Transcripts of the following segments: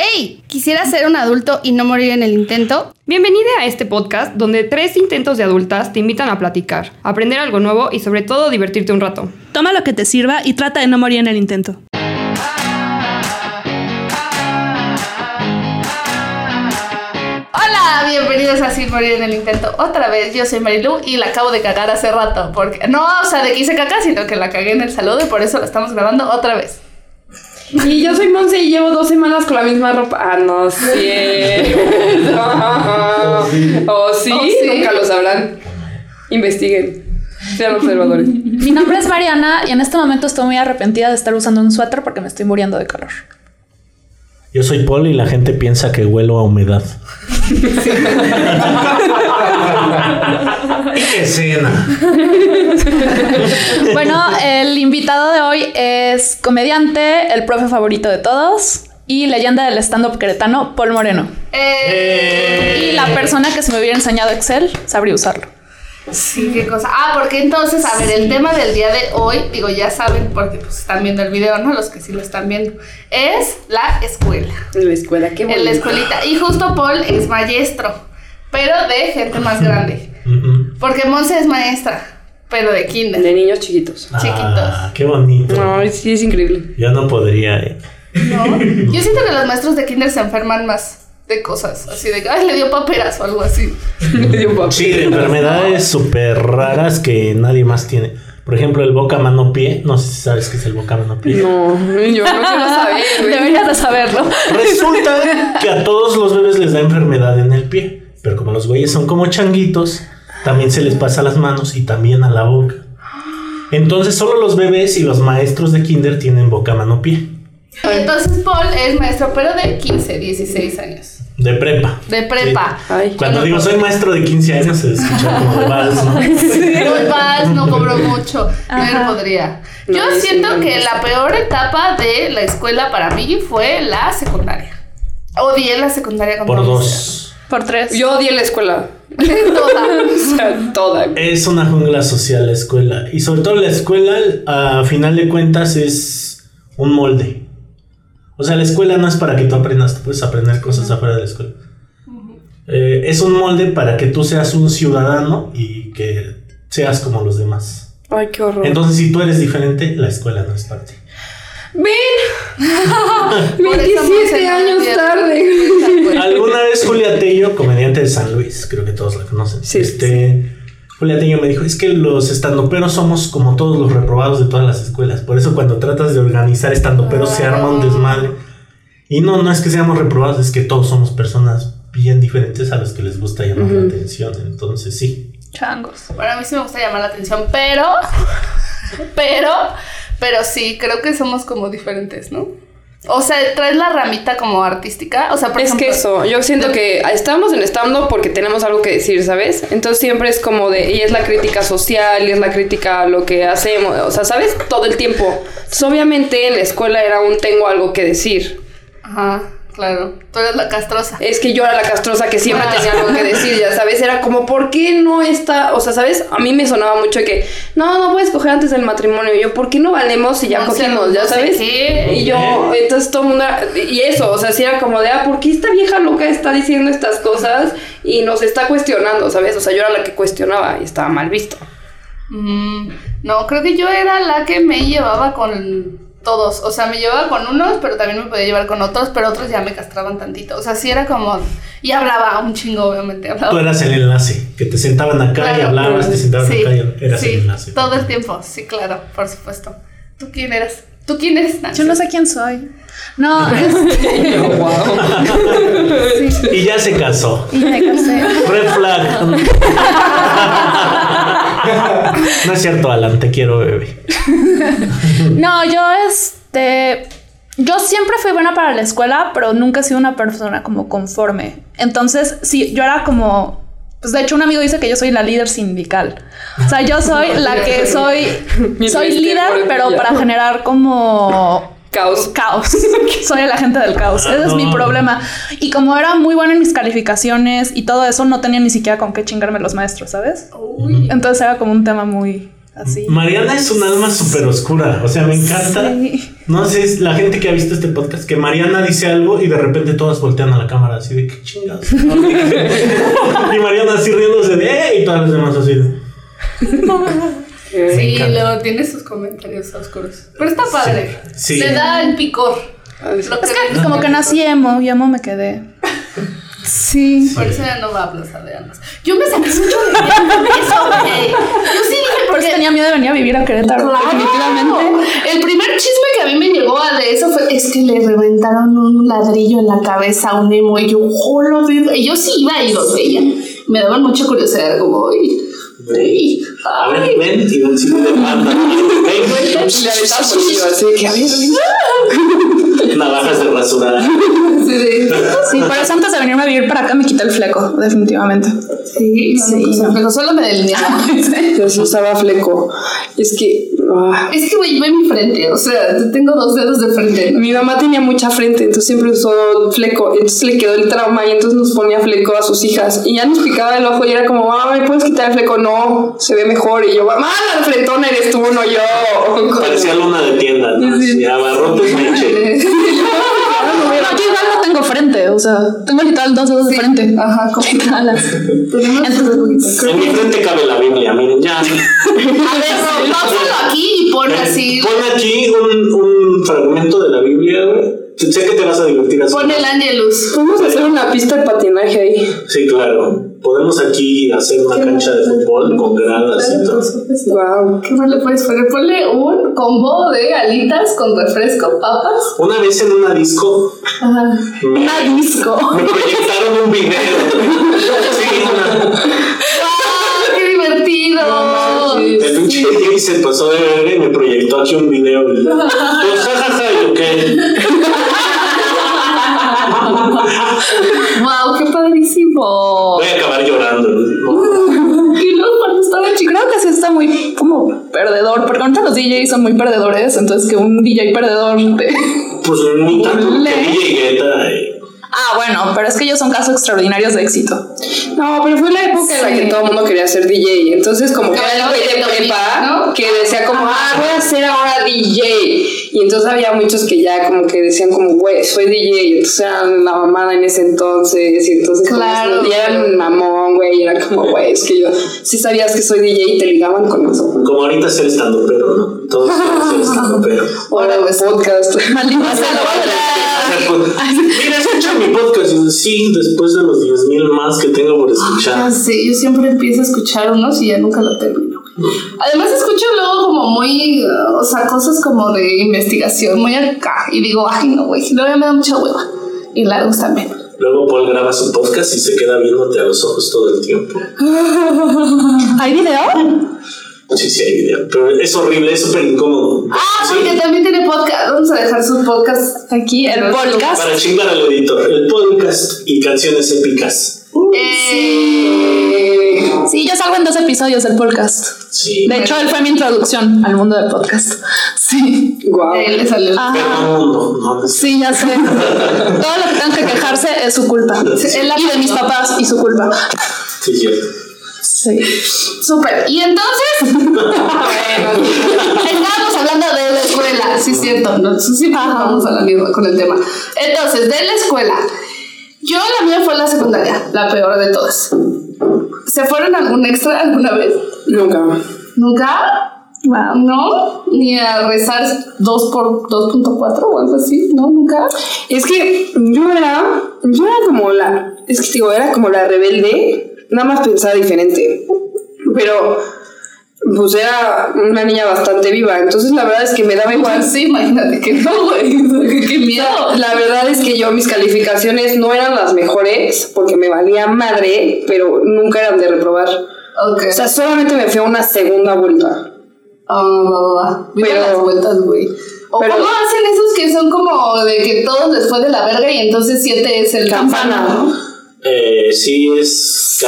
¡Hey! ¿Quisiera ser un adulto y no morir en el intento? Bienvenida a este podcast donde tres intentos de adultas te invitan a platicar, aprender algo nuevo y sobre todo divertirte un rato. Toma lo que te sirva y trata de no morir en el intento. Hola, bienvenidos a Sin Morir en el Intento. Otra vez, yo soy Marilu y la acabo de cagar hace rato. Porque, no, o sea, de que hice caca, sino que la cagué en el saludo y por eso la estamos grabando otra vez. Y yo soy Monse y llevo dos semanas con la misma ropa. Ah, no sé. ¿O sí? ¿O sí? Nunca lo sabrán. Investiguen. Sean observadores. Mi nombre es Mariana y en este momento estoy muy arrepentida de estar usando un suéter porque me estoy muriendo de calor. Yo soy Paul y la gente piensa que huelo a humedad. ¡Qué escena! Bueno, el invitado de hoy es comediante, el profe favorito de todos y leyenda del stand-up queretano, Paul Moreno. Eh, Y la persona que se me hubiera enseñado Excel sabría usarlo. Sí, qué cosa. Ah, porque entonces, a ver, el tema del día de hoy, digo, ya saben, porque pues están viendo el video, ¿no? Los que sí lo están viendo, es la escuela. La escuela, qué En la bonito. escuelita. Y justo Paul es maestro, pero de gente más grande. Porque Monse es maestra, pero de kinder. De niños chiquitos. Chiquitos. Ah, qué bonito. Ay, sí, es increíble. Yo no podría. eh. ¿No? Yo siento que los maestros de kinder se enferman más de cosas, así de que, ay, le dio paperas o algo así. Me dio papel. Sí, de enfermedades súper raras que nadie más tiene. Por ejemplo, el boca mano pie. No sé si sabes qué es el boca mano pie. No, yo no quiero saber. Deberías de saberlo. Resulta que a todos los bebés les da enfermedad en el pie. Pero como los güeyes son como changuitos, también se les pasa a las manos y también a la boca. Entonces solo los bebés y los maestros de kinder tienen boca mano pie. Entonces Paul es maestro, pero de 15, 16 años. De prepa. De prepa. Ay, Cuando digo soy maestro de 15 años se escucha como de vals, ¿no? No vas, no cobro mucho. No podría. Yo No, sí, siento que no. la peor etapa de la escuela para mí fue la secundaria. Odié la secundaria con Por dos. Por tres. Yo odié la escuela. ser. Toda. O sea, toda. Es una jungla social la escuela. Y sobre todo la escuela, a final de cuentas, es un molde. O sea, la escuela no es para que tú aprendas, tú puedes aprender cosas afuera de la escuela. Eh, es un molde para que tú seas un ciudadano y que seas como los demás. Ay, qué horror. Entonces, si tú eres diferente, la escuela no es para ti. ¡Ven! Por eso 27 Monse no años tarde. Alguna vez Julia Tello, comediante de San Luis, creo que todos la conocen. Sí, este, Julia Tello me dijo, es que los estandoperos somos como todos los reprobados de todas las escuelas. Por eso cuando tratas de organizar estandoperos se arma un desmadre. Y no, no es que seamos reprobados, es que todos somos personas bien diferentes a las que les gusta llamar la atención. Entonces sí. Changos. Bueno, a mí sí me gusta llamar la atención, pero. Pero. Pero sí, creo que somos como diferentes, ¿no? O sea, traes la ramita como artística. O sea, por Es ejemplo. que eso, yo siento que estamos en stand-up porque tenemos algo que decir, ¿sabes? Entonces siempre es como de, y es la crítica social, y es la crítica a lo que hacemos, o sea, ¿sabes? Todo el tiempo. Entonces, obviamente en la escuela era un tengo algo que decir. Ajá, claro. Tú eres la castrosa. Es que yo era la castrosa que siempre Ah. tenía algo que decir, ya sabes, era como, ¿por qué no está? O sea, ¿sabes? A mí me sonaba mucho que, no, no puedes coger antes del matrimonio. Y yo, ¿por qué no valemos si ya No sé, cogimos? Ya no sé sabes. qué. Y yo, entonces todo el mundo, era- y eso, o sea, sí era como de, ah, ¿por qué esta vieja loca está diciendo estas cosas y nos está cuestionando, ¿sabes? O sea, yo era la que cuestionaba y estaba mal visto. Mm, no, creo que yo era la que me llevaba con todos. O sea, me llevaba con unos, pero también me podía llevar con otros, pero otros ya me castraban tantito. O sea, sí era como. Y hablaba un chingo, obviamente. Hablaba. Tú eras el enlace, que te sentaban acá y Claro. hablaba, te sentaban Sí, acá y eras sí, el enlace. todo el tiempo, sí, claro, por supuesto. ¿Tú quién eres? ¿Tú quién eres, Nancy? Yo no sé quién soy. No, es- Y yo, wow. Y ya se casó. y me casé. Red flag. No es cierto, Alan, te quiero, bebé. No, yo este. Yo siempre fui buena para la escuela, pero nunca he sido una persona como conforme. Entonces, sí, yo era como. Pues de hecho, un amigo dice que yo soy la líder sindical. O sea, yo soy la que soy. Soy líder, pero para generar como Caos. caos. Soy el agente del caos. Ese es mi problema. Y como era muy buena en mis calificaciones y todo eso, no tenía ni siquiera con qué chingarme los maestros, ¿sabes? Uy. Entonces era como un tema muy así. Mariana es un alma súper oscura. O sea, me encanta. Sí. No sé, es la gente que ha visto este podcast, que Mariana dice algo y de repente todas voltean a la cámara así de qué chingados. y Mariana así riéndose de ¡eh! y todas las demás así de. Sí, encanta. luego tiene sus comentarios oscuros. Pero está padre. Sí. Le da el picor. Lo Es que que- como que nací emo, y emo me quedé. Sí. Por eso ya no va a Plaza de Armas. Yo me saqué mucho de eso, güey. Yo sí dije, Por eso porque tenía miedo de venir a vivir a Querétaro, Claro. definitivamente. El primer chisme que a mí me llegó a de eso fue es que le reventaron un ladrillo en la cabeza a un emo y yo, "Jolo, verga". Y yo sí iba y los veía. Me daban mucha curiosidad, como, "Ay, ay, A ver, ay". ven y ven si me demanda. Y le Ven. aventaba bolillo, así que a ver, Navajas de de- Sí, por eso antes de venirme a vivir para acá me quité el fleco, definitivamente. Sí, no, Sí, no, solo me delineaba. yo sí usaba fleco. Es que ah, Es que, güey, ve mi frente, o sea, tengo dos dedos de frente. ¿no? mi mamá tenía mucha frente, entonces siempre usó fleco. Entonces le quedó el trauma y entonces nos ponía fleco a sus hijas. Y ya nos picaba el ojo y era como, mamá, ¿me puedes quitar el fleco? No, se ve mejor. Y yo, mamá, la frentona eres tú, no yo. Parecía luna de tienda, ¿no? Así, abarrotes leche. o sea, tengo literal dos dedos de frente. Ajá, como Literal. Entonces, En mi frente cabe la Biblia, miren, ya. A ver, no, pásalo aquí y pon así. Pon aquí un, un fragmento de la Biblia, güey. Sé que te vas a divertir así. Pon el Angelus. Podemos hacer una pista de patinaje ahí. Sí, claro. Podemos aquí hacer una cancha de fútbol con gradas y todo. Wow. ¿Qué más le puedes poner? Ponle un combo de alitas con refresco, papas. Una vez en una disco Ajá. me, una disco. me proyectaron un video. Sí, una- ¡Ah, qué divertido! el pinche DJ se pasó de verga y me proyectó aquí un video. Pues jajaja, ¿y yo qué? ¡Wow, qué padrísimo! Voy a acabar llorando. ¿no? Y luego cuando estaba chica. Creo que sí está muy como perdedor, porque ahorita los DJs son muy perdedores, entonces que un DJ perdedor de... Pues ni tanto que DJ Guetta. Ah, bueno, pero es que ellos son casos extraordinarios de éxito. No, pero fue la época en la que todo el mundo quería ser DJ. Entonces, como que era el güey de lo- prepa ¿no? que decía como, ah, voy a ser ahora DJ. Y entonces había muchos que ya como que decían como, güey, soy DJ. Y entonces eran la mamada en ese entonces. Y entonces como Claro. que- y eran mamón, güey. Y era como, güey, es que yo sí sabías que soy DJ y te ligaban con eso. Como ahorita ser estando pero, ¿no? Todos ser estando pero. Ahora pues, podcast. Maldita sea Mira, escucha mi podcast. Sí, después de los 10.000 más que tengo por escuchar. sé, yo siempre empiezo a escuchar unos y ya nunca lo termino. Además escucho luego como muy, uh, o sea, cosas como de investigación, muy acá. Y digo, ay, no, güey, luego ya me da mucha hueva. Y largos también. Luego Paul graba su podcast y se queda viéndote a los ojos todo el tiempo. ¿Hay video? Sí, sí, hay video. Pero es horrible, es súper incómodo. Ah, Sí, porque también tiene podcast. Vamos a dejar su podcast. Aquí, el podcast. Para chingar al editor. El podcast y canciones épicas. Eh, Sí, yo salgo en dos episodios del podcast. Sí. De hecho, él fue mi introducción al mundo del podcast. Sí. Wow. él le salió. Ah. No, no, no, no. Sí, ya sé. Todo lo que tengan que quejarse es su culpa. Y de mis papás y su culpa. Sí, cierto. Sí. Súper. Y entonces, estábamos hablando de la escuela. Sí, cierto. No, sí, sí, vamos a la misma con el tema. Entonces, de la escuela. Yo, la mía fue la secundaria, la peor de todas. ¿Se fueron a algún extra alguna vez? Nunca. ¿Nunca? Wow. ¿No? Ni a rezar 2 por 2.4 o algo así, ¿no? ¿Nunca? Es que yo era, yo era como la, es que te digo, era como la rebelde, nada más pensaba diferente, pero pues era una niña bastante viva, entonces la verdad es que me daba igual. Sí, imagínate que no, güey. Qué, miedo. La verdad es que yo mis calificaciones no eran las mejores porque me valía madre, pero nunca eran de reprobar. Ok. O sea, solamente me fui a una segunda vuelta. Ah, va, va, va. Viva Pero- las vueltas, güey. O pero- cómo hacen esos que son como de que todos les fue de la verga y entonces siete es el Campana. ¿no? Eh, sí, es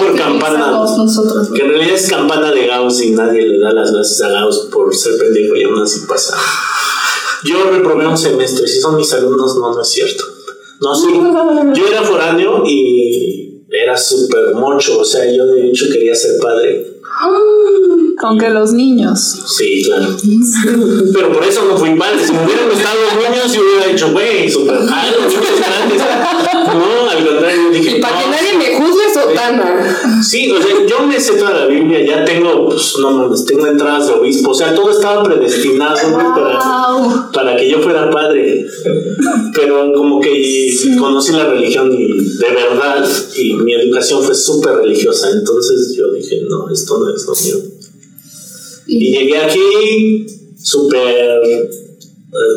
por campana. nosotros, Que en realidad es campana de Gauss y nadie le da las gracias a Gauss por ser pendejo y aún así pasa. Yo reprobé un semestre, si son mis alumnos, no, no es cierto. No, sí. Yo era foráneo y era súper mocho, o sea, yo de hecho quería ser padre. Con que los niños. Sí, claro. Pero por eso no fui padre. Si me hubieran gustado los niños, yo hubiera dicho, güey, muchos grandes. No, al contrario, dije. Y para que nadie me juzgue, sotana. Sí, o sea, yo me sé toda la Biblia, ya tengo, pues, no mames, tengo entradas de obispo, o sea, todo estaba predestinado para, para que yo fuera padre. Pero como que conocí la religión y de verdad, y mi educación fue súper religiosa, entonces yo dije, no, esto no es lo mío. Y llegué aquí súper,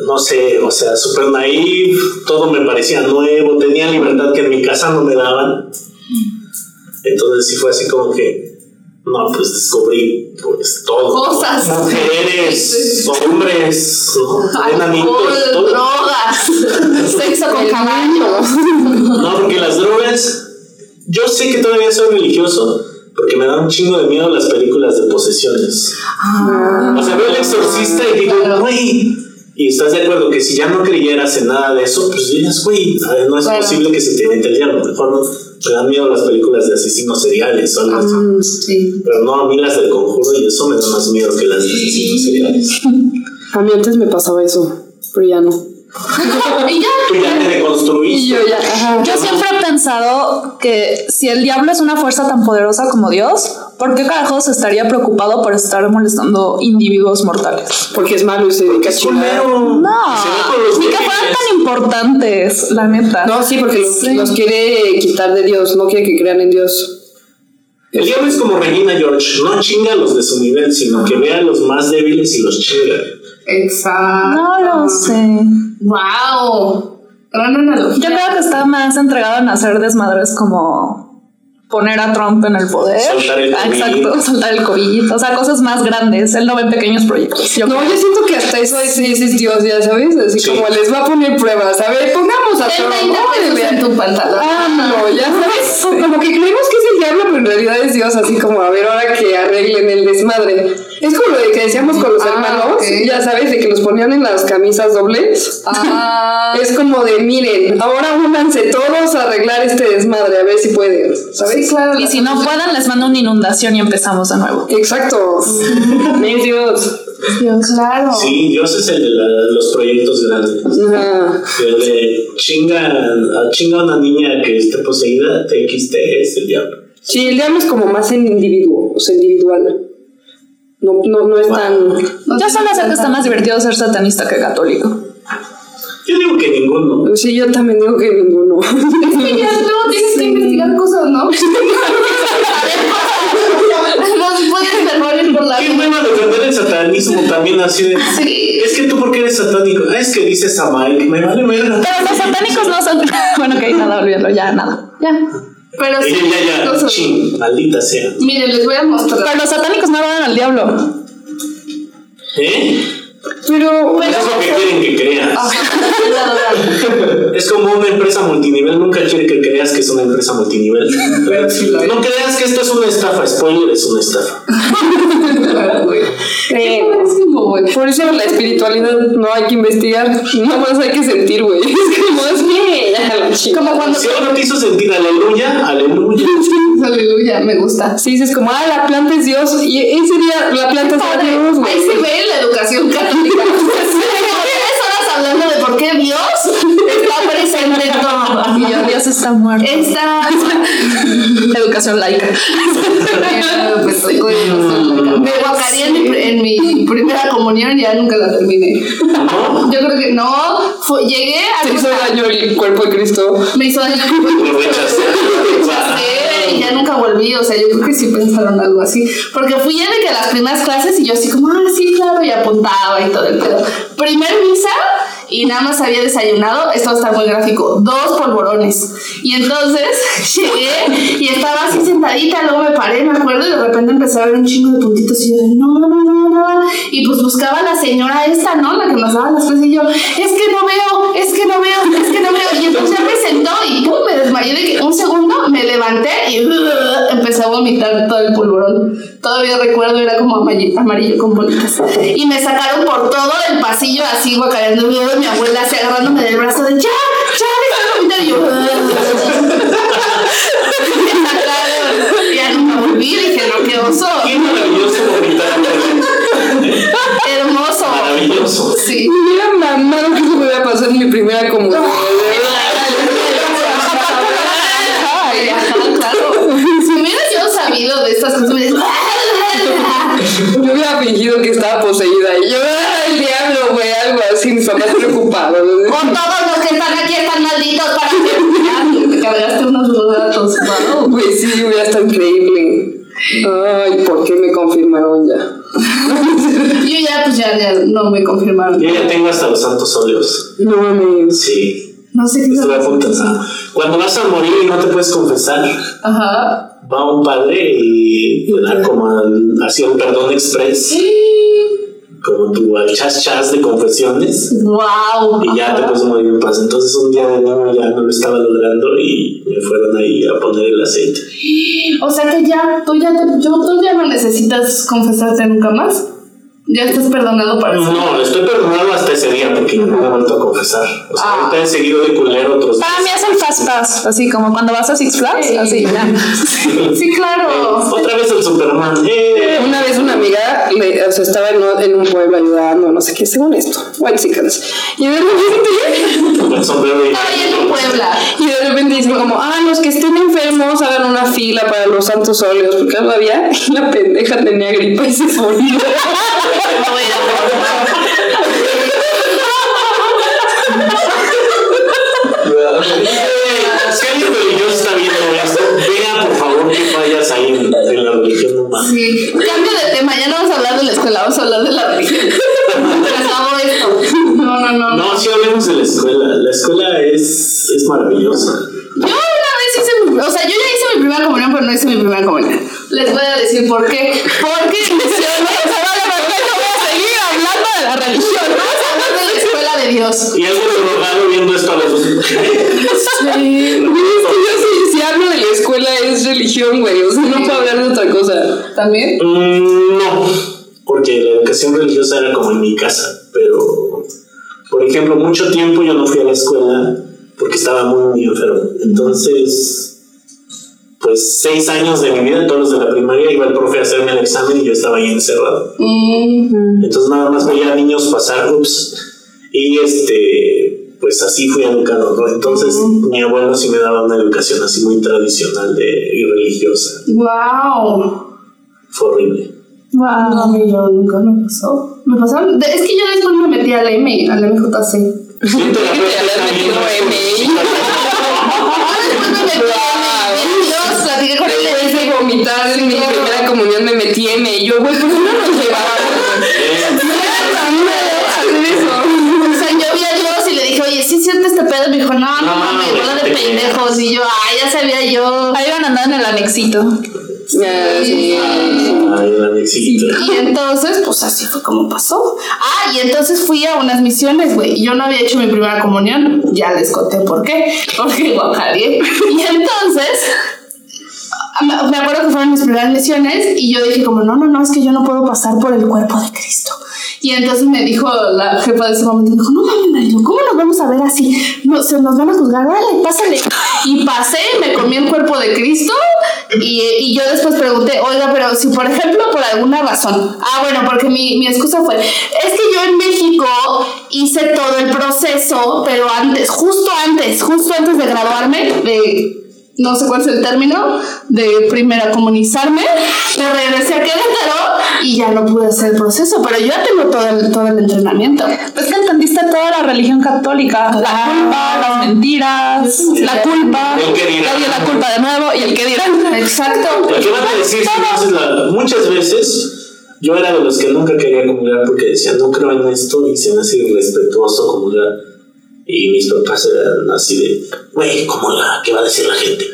no sé, o sea, súper naive, todo me parecía nuevo, tenía libertad que en mi casa no me daban. Entonces sí fue así como que, no, pues descubrí pues todo. Cosas. Mujeres, hombres, ¿no? enanitos, drogas, sexo con caballos. No, porque las drogas, yo sé que todavía soy religioso, porque me da un chingo de miedo las películas de posesiones. O sea, veo el exorcista y digo, güey. Y estás de acuerdo que si ya no creyeras en nada de eso, pues dirías, güey, no es Claro. posible que se te mete el diablo. Mejor no. Me dan miedo las películas de asesinos seriales o algo así. Sí. Pero no, a mí las del conjuro y eso me da más miedo que las de asesinos seriales. A mí antes me pasaba eso, pero ya no. Y ya. Tú ya te deconstruiste. Y yo ya, ajá. Yo siempre he pensado que si el diablo es una fuerza tan poderosa como Dios, ¿por qué carajos estaría preocupado por estar molestando individuos mortales? Porque es malo y se dedica a. No, ni que fueran tan importantes, la neta. No, sí, porque los, Sí. los quiere quitar de Dios, no quiere que crean en Dios. El diablo es como Regina George, no chinga a los de su nivel, sino que ve a los más débiles y los chinga. Exacto. No lo sé. Wow. Gran analogía. Yo creo que está más entregado en hacer desmadres como poner a Trump en el poder. Soltar el Ah, COVID. Exacto, soltar el COVID. O sea, cosas más grandes. Él no ve pequeños proyectos. Yo No, creo. yo siento que hasta eso es, ese es Dios, ya sabes, así Sí. como les va a poner pruebas. A ver, pongamos a Trump. 20 pesos órale. en tu pantalón. Ah, no, ya sabes, como que creemos que es el diablo, pero en realidad es Dios, así como a ver ahora que arreglen el desmadre. Es como lo de que decíamos con los Ah, hermanos, ok. ya sabes, de que los ponían en las camisas dobles. Ah. Es como de, miren, ahora únanse todos a arreglar este desmadre, a ver si pueden, ¿sabes? Sí, claro. Y si no pueden, les mando una inundación y empezamos de nuevo. Exacto. Es Dios. Claro. Sí, Dios es el de la- los proyectos grandes. Ajá. El de chinga, a chinga a una niña que esté poseída, TXT es el diablo. Sí, el diablo es como más en individuo, o sea, individual. No, no, no es tan... Yo solo sé que está más divertido ser satanista que católico. Yo digo que ninguno. Sí, yo también digo que ninguno. Es que ya luego tienes que investigar cosas, no se puede mejor ir por la Qué bueno defender el satanismo también así de. Sí. Es que tú, ¿por qué eres satánico? Ah, es que dices a Mike, me vale verga. Pero los satánicos no son. bueno, ok, nada, olvídalo, ya, nada. Ya. Pero sí. Ya, ya, ching, maldita sea. Miren, les voy a mostrar. Pero los satánicos no adoran al diablo. ¿Eh? Pero... Eso es lo que quieren que creas. Adoran. Es como una empresa multinivel, nunca quiere que creas que es una empresa multinivel. Pero no creas que esto es una estafa, spoiler, es una estafa. Creo. Buenísimo, güey. Por eso la espiritualidad no hay que investigar, nada más hay que sentir, güey. Es como es Como cuando. Si algo te hizo sentir aleluya, aleluya. Aleluya, me gusta. Sí, dices como, ah, la planta es Dios, y ese día la planta es Padre, Dios, güey. Ahí se ve la educación católica. qué Dios está presente en todo. Y yo, Dios está muerto. Está. Educación laica. Me guacaría en mi, en mi primera comunión y ya nunca la terminé. Yo creo que no. Fue- llegué a. Te hizo daño el cuerpo de Cristo. Me hizo daño. Lo rechazaste. Lo rechacé y ya nunca volví. O sea, yo creo que sí pensaron algo así. Porque fui ya de que a las primeras clases y yo así como, ah, sí, claro, y apuntaba y todo el pedo. Primer misa y nada más había desayunado, esto está muy gráfico, dos polvorones. Y entonces llegué y estaba así sentadita, luego me paré, me acuerdo, y de repente empecé a ver un chingo de puntitos y yo, no, no, no, no. Y pues buscaba a la señora esta, ¿no? La que nos daba las cosas y yo, es que no veo, es que no veo, es que no veo. Y entonces ya me sentó y pum, me desmayé de que un segundo, me levanté y empecé a vomitar todo el polvorón. Todavía recuerdo, era como amarillo, amarillo con bolitas. Y me sacaron por todo el pasillo así, guacareando mi mi abuela así agarrándome del brazo de ya, ya, me y yo. me ah". sacaron. Ya nunca volví, dije, no, qué oso. Qué maravilloso Hermoso. Maravilloso. Sí. Me hubiera mamado que eso me hubiera pasado en mi primera comunión. fingido que estaba poseída. Y yo, ¡ay, diablo, güey! Algo así, mis papás preocupados. Con todos los que están aquí están malditos para siempre. Te cargaste unos datos, ¿no? Güey, sí, hubiera estado increíble. Ay, ¿por qué me confirmaron ya? Yo ya, pues ya, ya no me confirmaron. Yo ya tengo hasta los santos óleos. No mames. Sí. No sé qué. Cuando vas a morir y no te puedes confesar. Ajá va un padre y te da como así un perdón express, como tu al chas chas de confesiones. Wow. Y ya te puedes morir en paz. Entonces un día de niño ya no lo estaba logrando y me fueron ahí a poner el aceite. O sea que ya, tú ya, te, yo, tú ya no necesitas confesarte nunca más. Ya estás perdonado para siempre. No, estoy perdonado hasta ese día porque no me he vuelto a confesar. O sea, Ah. ahorita he seguido de culero otros Para mí es el fast pass, así como cuando vas a Six Flags, así ya. Sí, claro. Otra vez el Superman. ¡Eh! Una vez una amiga, le- o sea, estaba en, un- en un pueblo ayudando, no sé qué, según esto, White Chickens. Y de repente, Ay, en Puebla. y de repente dicen como, ah, los que estén enfermos hagan una fila para los santos óleos, porque todavía la pendeja tenía gripa y se moría. Si alguien religioso está viendo esto, vea por favor que fallas ahí en, en la religión humana. Sí. Cambio de tema, ya no vamos a hablar de la escuela, vamos a hablar de la religión. Esto. No, no, no. No, sí hablemos de la escuela. La escuela es, es maravillosa. Yo una vez hice, o sea, yo ya hice mi primera comunión, pero no hice mi primera comunión. Les voy a decir por qué. Porque Dios. Y algo drogado viendo esto a los. Es que yo sí, si hablo de la escuela es religión, güey, o sea, no puedo hablar de otra cosa. ¿También? Mm, no, porque la educación religiosa era como en mi casa, pero, por ejemplo, mucho tiempo yo no fui a la escuela porque estaba muy, muy enfermo. Entonces, pues seis años de mi vida, todos los de la primaria, iba el profe a hacerme el examen y yo estaba ahí encerrado. Mm, Entonces nada más veía a niños pasar, ups, y este, pues así fui educado, ¿no? Entonces mi abuelo sí me daba una educación así muy tradicional de, y religiosa. wow. Fue horrible. No, a mí yo nunca me pasó. Me pasaron. de- es que yo después me metí al M, al MJC. Siento la te M. Ah, después me metí al M. Dios, platiqué con él. Después de vomitar en mi primera comunión me metí M yo, güey, ¿por qué no nos llevaban? Este pedo? Me dijo, no, no, No, mames, bola de te pendejos. Y yo, ay, ya sabía yo. Ahí van a andar en el anexito. Ya, sí. Ay, el anexito. Y entonces, pues así fue como pasó. Ah, y entonces fui a unas misiones, güey. Yo no había hecho mi primera comunión. Ya les conté por qué. Porque guajareé. Y entonces, me me acuerdo que fueron mis primeras misiones y yo dije como, no, no, no, es que yo no puedo pasar por el cuerpo de Cristo. Y entonces me dijo la jefa de ese momento, me dijo, no mames, ¿cómo nos vamos a ver así? No, se nos van a juzgar, vale, pásale. Y pasé, me comí el cuerpo de Cristo y, y yo después pregunté, oiga, pero si por ejemplo por alguna razón, ah, bueno, porque mi, mi excusa fue, es que yo en México hice todo el proceso, pero antes, justo antes, justo antes de graduarme, de no sé cuál es el término, de primera comunizarme, me regresé a Querétaro y ya no pude hacer el proceso, pero yo ya tengo todo el, todo el entrenamiento. Pues que entendiste toda la religión católica. La culpa, las mentiras, la culpa. El que dirán. La culpa de nuevo y el que dirán. Exacto. ¿Qué van a decir si no haces la- Muchas veces yo era de los que nunca quería comulgar porque decía, no creo en esto y se me hace irrespetuoso comulgar. Y mis papás eran así de, güey, comulga, ¿qué va a decir la gente?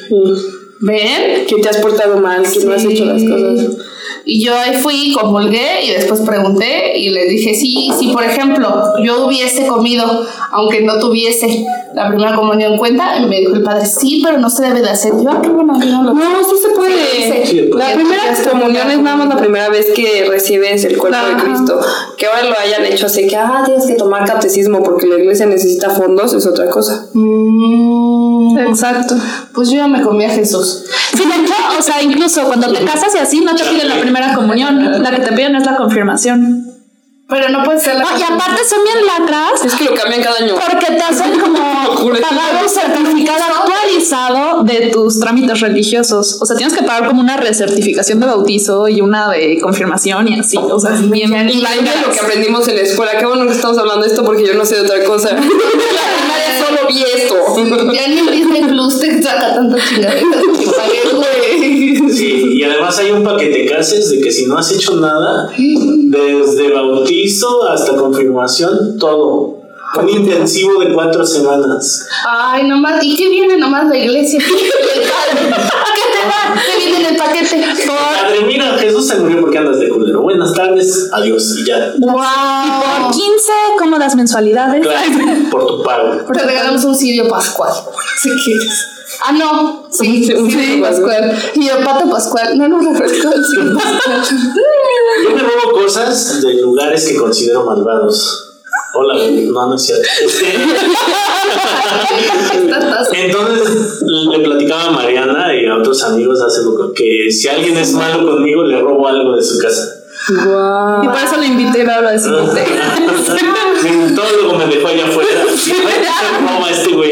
¿Ven? Que te has portado mal, que no has hecho las cosas. Y yo ahí fui, comulgué y después pregunté y les dije, sí, sí, por ejemplo, yo hubiese comido, aunque no tuviese la primera comunión cuenta, y me dijo el padre, sí, pero no se debe de hacer. Yo, ah, qué bueno, no lo No, sí se puede. Sí, pues. La primera comunión es nada más la primera vez que recibes el cuerpo de. Cristo. Que ahora lo hayan hecho así que, ah, tienes que tomar catecismo porque la iglesia necesita fondos, es otra cosa. Mm, Exacto. Pues yo ya me comí a Jesús. Sí, de hecho, o sea, incluso cuando te casas y así, no te piden la primera comunión. La que te piden es la confirmación. Pero no puede ser la No, y aparte son bien lacras Es que lo cambian cada año. porque te hacen como pagar un certificado actualizado de tus trámites religiosos. O sea, tienes que pagar como una recertificación de bautizo y una de confirmación y así. O sea, es bien. Y la de lo que aprendimos en la escuela. Qué bueno que estamos hablando de esto porque yo no sé de otra cosa. la solo vi esto. Ya ni Disney Plus te saca tanto chingadera que pagué, güey. Sí, y además hay un paquete cases de que si no has hecho nada, desde bautizo hasta confirmación, todo. Un intensivo de cuatro semanas. Ay, nomás, ¿y qué viene nomás la iglesia? ¿Qué te da? ¿Qué viene en el paquete? Padre, mira, Jesús se murió porque andas de culero. Buenas tardes, adiós, y ya. Y por 15 cómodas mensualidades. Claro, por tu pago. Te regalamos un cirio pascual, si quieres. Ah, no. Sí, sí, Un cirio pascual. Y el pato pascual. No, no refresco el pascual. Yo me robo cosas de lugares que considero malvados. Hola, no, no es cierto. Entonces le platicaba a Mariana y a otros amigos hace poco que si alguien es malo conmigo, le robo algo de su casa. Y por eso le invité a hablar de. Sí, Todo luego me dejó allá afuera. Sí, se roba este güey.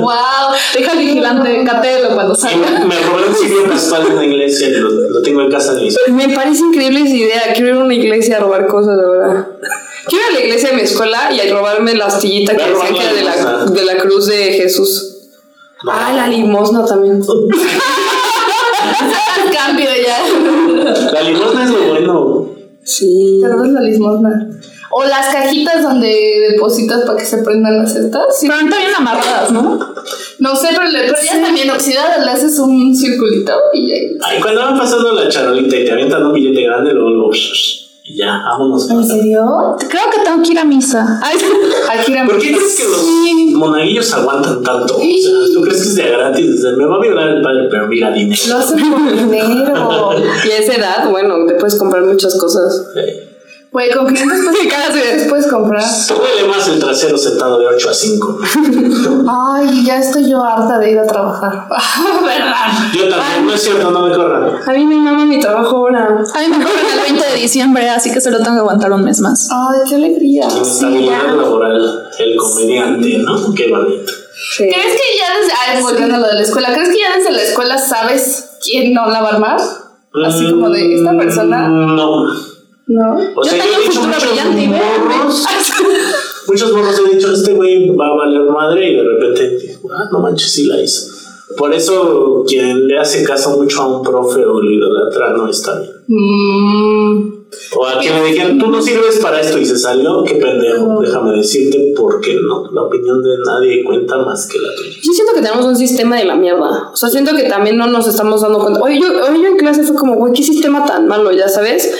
wow. Deja al vigilante, catelo cuando salga. me, robé un cirio pascual en una iglesia y lo, lo tengo en casa de mis Me parece increíble esa idea. Quiero ir a una iglesia a robar cosas, de verdad. Quiero ir a la iglesia de mi escuela y a robarme la astillita que decía que de la, de la cruz de Jesús. No. Ah, la limosna también. Al cambio ya. La limosna es lo bueno. Sí. Te robas la limosna. O las cajitas donde depositas para que se prendan las cestas. Sí. Pero ahorita vienen amarradas, ¿no? No sé, pero, le, pero ya también oxidadas le haces un circulito y ya. Ay, cuando van pasando la charolita y te avientan un billete grande, luego lo. Y ya, vámonos. ¿En serio? Creo que tengo que ir a misa. Ay, Aquí era ¿Por qué crees que los monaguillos aguantan tanto? O sea, ¿tú crees que es de gratis? Me va a violar el padre, pero mira, dinero. Lo hacen por dinero. Y a esa edad, bueno, te puedes comprar muchas cosas. Eh, Güey, con 500 pesos puedes comprar. Duele más el trasero sentado de 8 a 5. Ay, ya estoy yo harta de ir a trabajar. ¿Verdad? Yo también, no es cierto, no me corran. A mí me mama mi trabajo ahora. a mí me corren el 20 de diciembre, así que solo tengo que aguantar un mes más. Ay, qué alegría. Inestabilidad laboral, el comediante, ¿no? Qué bonito. Sí. ¿Crees que ya desde. Ay, volviendo a lo de la escuela. ¿Crees que ya desde la escuela sabes quién no la va a armar? Así como de esta persona. Mm, No. No. O sea, yo, he dicho muchos brillante y ve, morros. muchos morros he dicho, este güey va a valer madre y de repente, ah, no manches, sí la hizo. Por eso quien le hace caso mucho a un profe o lo idolatra no está bien. Mm, O a quien le dijeron, tú no sirves para esto y se salió, qué pendejo, déjame decirte, porque no, la opinión de nadie cuenta más que la tuya. Yo siento que tenemos un sistema de la mierda. O sea, siento que también no nos estamos dando cuenta. Oye, yo, hoy yo en clase fue como, güey, qué sistema tan malo, ya sabes.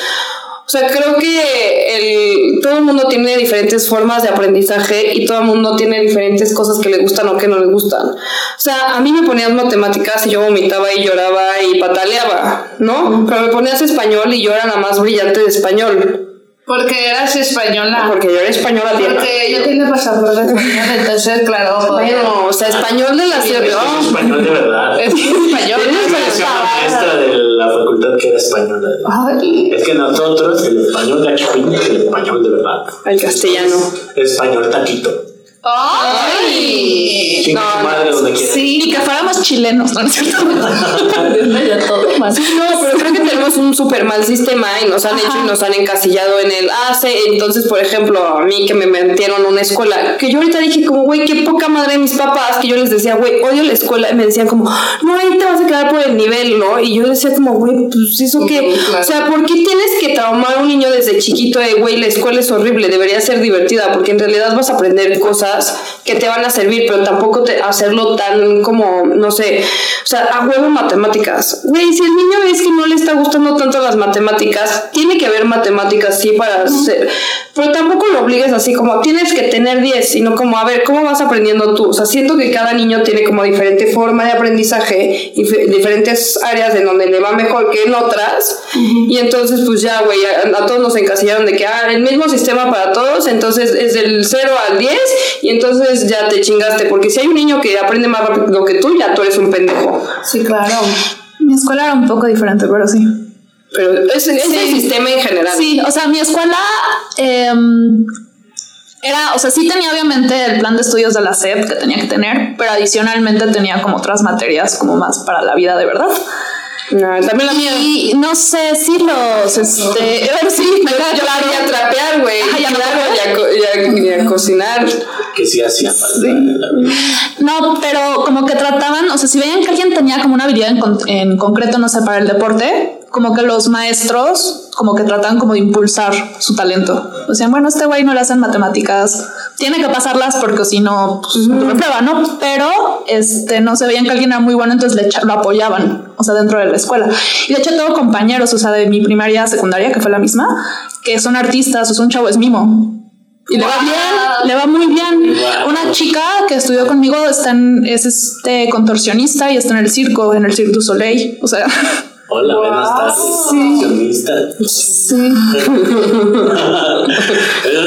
O sea, creo que el, todo el mundo tiene diferentes formas de aprendizaje y todo el mundo tiene diferentes cosas que le gustan o que no le gustan. O sea, a mí me ponías matemáticas y yo vomitaba y lloraba y pataleaba, ¿no? Pero me ponías español y yo era la más brillante de español. porque eras española. Porque yo era española tierna. Porque ella tiene pasaporte español, entonces, claro. Bueno, o sea, español de la ciudad. Es español de verdad. Es español. Maestra de la facultad que era española. Ay, Es que nosotros, el español de aquí, el español de verdad. El castellano. Español taquito. Ay. Tu madre donde. Sí, Y que fuéramos chilenos, ¿no es cierto? No, pero creo que tenemos un súper mal sistema y nos han hecho y nos han encasillado en el ah, sí, entonces, por ejemplo, a mí que me metieron a una escuela, que yo ahorita dije como, güey, qué poca madre de mis papás, que yo les decía, güey, odio la escuela, y me decían como, no, ahí te vas a quedar por el nivel, ¿no? Y yo decía como, güey, pues eso que, claro. o sea, ¿por qué tienes que traumar a un niño desde chiquito de, güey, la escuela es horrible, debería ser divertida, porque en realidad vas a aprender cosas que te van a servir, pero tampoco te, hacerlo tan como, no sé, o sea, a huevo matemáticas. Güey, si el niño ves que no le está gustando tanto las matemáticas, tiene que haber matemáticas, sí, para hacer, pero tampoco lo obligues así como, tienes que tener 10, sino como, a ver, ¿cómo vas aprendiendo tú? O sea, siento que cada niño tiene como diferente forma de aprendizaje y fe- diferentes áreas en donde le va mejor que en otras, y entonces, pues ya, güey, a, a todos nos encasillaron de que, ah, el mismo sistema para todos, entonces es del 0 al 10, y entonces ya te chingaste, porque si hay un niño que aprende más rápido que tú, ya tú eres un pendejo. Sí, claro. Mi escuela era un poco diferente, pero sí. Pero es, es el sistema en general. Sí, o sea, mi escuela em, era, o sea, sí tenía obviamente el plan de estudios de la SEP que tenía que tener, pero adicionalmente tenía como otras materias como más para la vida de verdad. No, también la mía. Y no sé si los, este, sí, me queda Yo claro. quería trapear, güey. Ajá, ya Claro, y a, co- y a- y a cocinar. Que sí hacía falta. verdad. No, pero como que trataban, o sea, si veían que alguien tenía como una habilidad en, con- en concreto, no sé, para el deporte, como que los maestros como que trataban como de impulsar su talento. Decían, bueno, este güey no le hacen matemáticas, tiene que pasarlas porque si no, pues, reprueba, ¿no? Pero, este, no se veían que alguien era muy bueno, entonces le lo apoyaban, o sea, dentro de la escuela. Y de hecho tengo compañeros, o sea, de mi primaria, secundaria, que fue la misma, que son artistas, o sea, un chavo es mimo. Y le va bien, le va muy bien. Wow. Una chica que estudió conmigo está en- es este contorsionista y está en el circo, en el Cirque du Soleil. O sea, Hola, buenas tardes. Accionista. sí. Me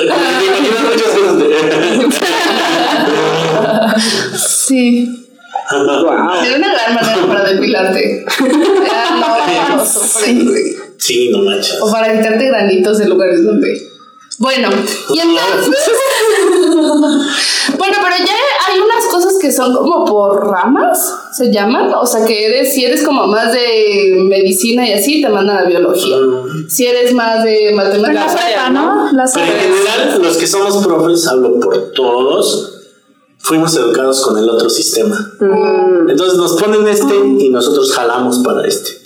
imagino muchas cosas de. Sí. Era una gran manera para depilarte. No, no güey. Sí, no manches. O para quitarte granitos de lugares donde. Bueno, y entonces. bueno, pero ya hay unas cosas que son como por ramas, se llaman. O sea, que eres, si eres como más de medicina y así, te mandan a biología. Si eres más de la matemáticas. prepa, ¿no? La en general, los que somos profes, hablo por todos, fuimos educados con el otro sistema. Entonces nos ponen este y nosotros jalamos para este.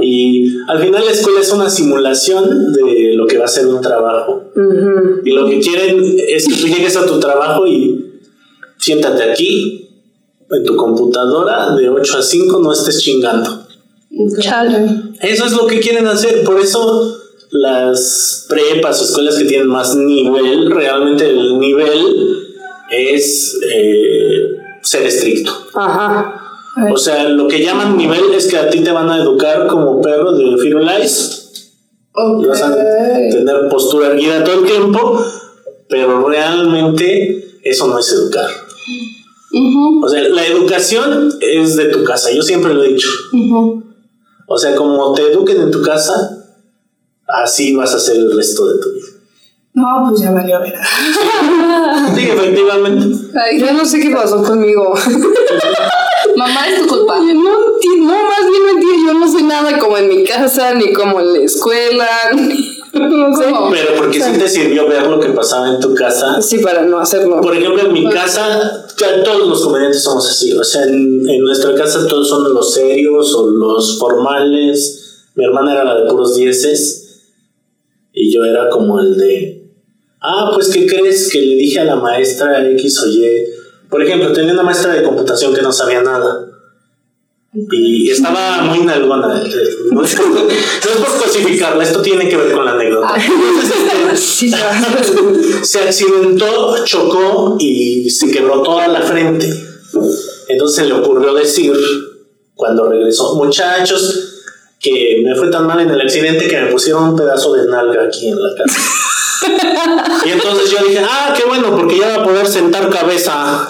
Y al final la escuela es una simulación de lo que va a ser un trabajo. Y lo que quieren es que tú llegues a tu trabajo y siéntate aquí, en tu computadora, de 8 a 5, no estés chingando. Chale. Eso es lo que quieren hacer, por eso las prepas o escuelas que tienen más nivel, realmente el nivel es eh, ser estricto. Ajá. O sea, lo que llaman nivel es que a ti te van a educar como perro de Firulais y vas a tener postura erguida todo el tiempo, pero realmente eso no es educar. O sea, la educación es de tu casa, yo siempre lo he dicho. O sea, como te eduquen en tu casa, así vas a hacer el resto de tu vida. No, pues ya valió ver. Sí, efectivamente. Ay, Yo no sé qué pasó conmigo. mamá, es tu culpa. No entiendo, no, más bien entiendo. Yo no sé nada como en mi casa, ni como en la escuela. ni- no sé. ¿Cómo? Pero porque sí te sirvió ver lo que pasaba en tu casa. Sí, para no hacerlo. Por ejemplo, en mi casa, ya todos los comediantes somos así. O sea, en, en nuestra casa todos son los serios o los formales. Mi hermana era la de puros dieces. Y yo era como el de. Ah, pues, ¿qué crees? Que le dije a la maestra X o Y. Por ejemplo, tenía una maestra de computación que no sabía nada. Y estaba muy nalgona. eh, No es por, no es por cosificarla, esto tiene que ver con la anécdota. Sí, se accidentó, chocó y se quebró toda la frente. Entonces se le ocurrió decir, cuando regresó, muchachos, que me fue tan mal en el accidente que me pusieron un pedazo de nalga aquí en la casa. Y entonces yo dije, ah, qué bueno, porque ya va a poder sentar cabeza.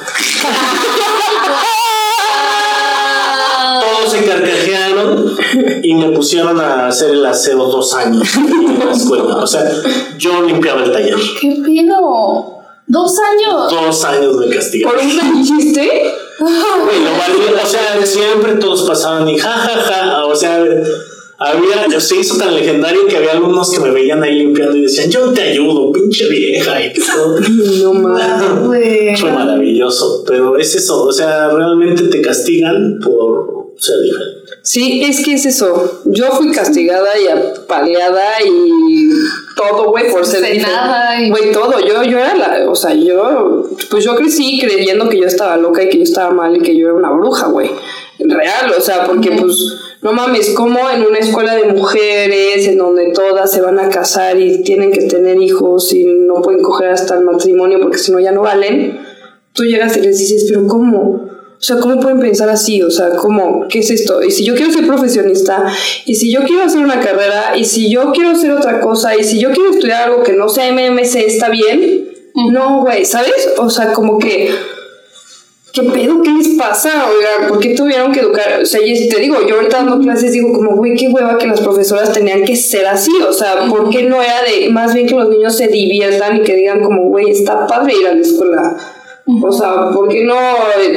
Todos se carcajearon y me pusieron a hacer el aseo dos años en la escuela. O sea, yo limpiaba el taller. ¿Qué pido? Dos años. Dos años me castigaron. ¿Por una hiciste? Bueno, o sea, siempre todos pasaban y jajaja, o sea, había, se hizo tan legendario que había algunos que me veían ahí limpiando y decían, yo te ayudo, pinche vieja, y todo. No mames. Güey. Fue maravilloso, pero es eso, o sea, realmente te castigan por ser diferente. Sí, es que es eso. Yo fui castigada y apaleada y todo, güey, por ser diferente. Güey, todo. Yo, yo era la. O sea, yo. Pues yo crecí creyendo que yo estaba loca y que yo estaba mal y que yo era una bruja, güey. Real, o sea, porque pues. No mames, como en una escuela de mujeres, en donde todas se van a casar y tienen que tener hijos y no pueden coger hasta el matrimonio porque si no ya no valen, tú llegas y les dices, pero ¿cómo? O sea, ¿cómo pueden pensar así? O sea, ¿cómo? ¿Qué es esto? Y si yo quiero ser profesionista, y si yo quiero hacer una carrera, y si yo quiero hacer otra cosa, y si yo quiero estudiar algo que no sea MMC, ¿está bien? No, güey, ¿sabes? O sea, como que... ¿Qué pedo? ¿Qué les pasa? Oigan, ¿por qué tuvieron que educar? O sea, y te digo, yo ahorita dando clases digo como, güey, qué hueva que las profesoras tenían que ser así. O sea, ¿por qué no era de más bien que los niños se diviertan y que digan como, güey, está padre ir a la escuela? O sea, ¿por qué no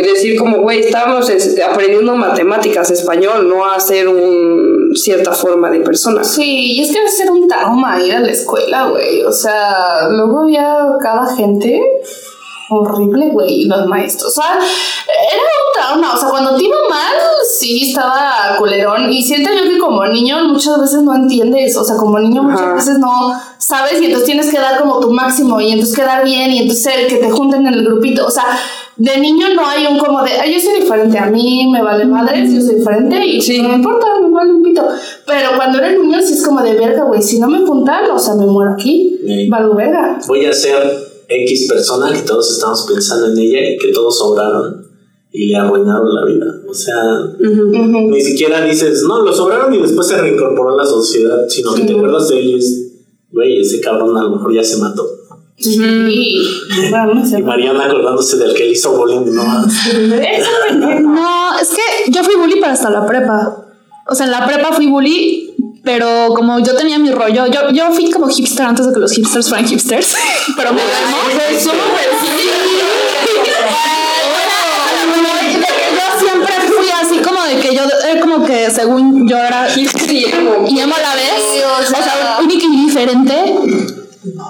decir como, güey, estábamos es- aprendiendo matemáticas, español, no a ser un cierta forma de persona? Sí, y es que debe ser un trauma ir a la escuela, güey. O sea, luego había cada gente horrible, güey, los maestros. O sea, era un trauma. O sea, cuando te iba mal, sí estaba culerón. Y siento yo que como niño muchas veces no entiendes. O sea, como niño muchas Ajá. veces no sabes y entonces tienes que dar como tu máximo y entonces quedar bien y entonces el que te junten en el grupito. O sea, de niño no hay un como de, ay, yo soy diferente, a mí me vale madres, yo soy diferente y Sí. no me importa, me vale un pito. Pero cuando era niño sí es como de verga, güey, si no me juntan, o sea, me muero aquí, Sí. valgo verga. Voy a ser X persona que todos estamos pensando en ella y que todos sobraron y le arruinaron la vida. O sea, ni siquiera dices, no, lo sobraron y después se reincorporó a la sociedad, sino que te acuerdas de ellos. Güey, ese cabrón a lo mejor ya se mató. Y, Mariana acordándose del que le hizo bullying, no No, es que yo fui bully para hasta la prepa. O sea, en la prepa fui bully, pero como yo tenía mi rollo, yo, yo fui como hipster antes de que los hipsters fueran hipsters. Pero me Yo siempre fui así como de que yo, era como que según yo era hipster y emo, a la vez. o sea- única y diferente.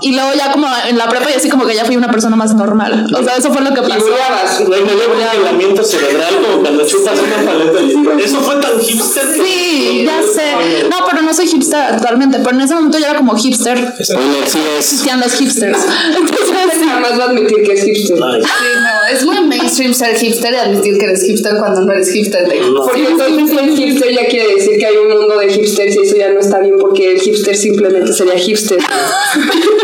Y luego ya como en la prepa y así como que ya fui una persona más normal. O sea, eso fue lo que Y pasó. buleabas. Güey, me dio un congelamiento cerebral como cuando chupas una paleta de Eso fue tan hipster. Sí, ya sé. No, pero no soy hipster actualmente. Pero en ese momento yo era como hipster. Oye, sí es. Existían los hipsters. Entonces, Jamás va a admitir que es hipster. Sí, no, es muy mainstream ser hipster y admitir que eres hipster cuando no eres hipster. De, No. Porque entonces ser hipster ya quiere decir que hay un mundo de hipsters y eso ya no está bien porque el hipster simplemente sería hipster.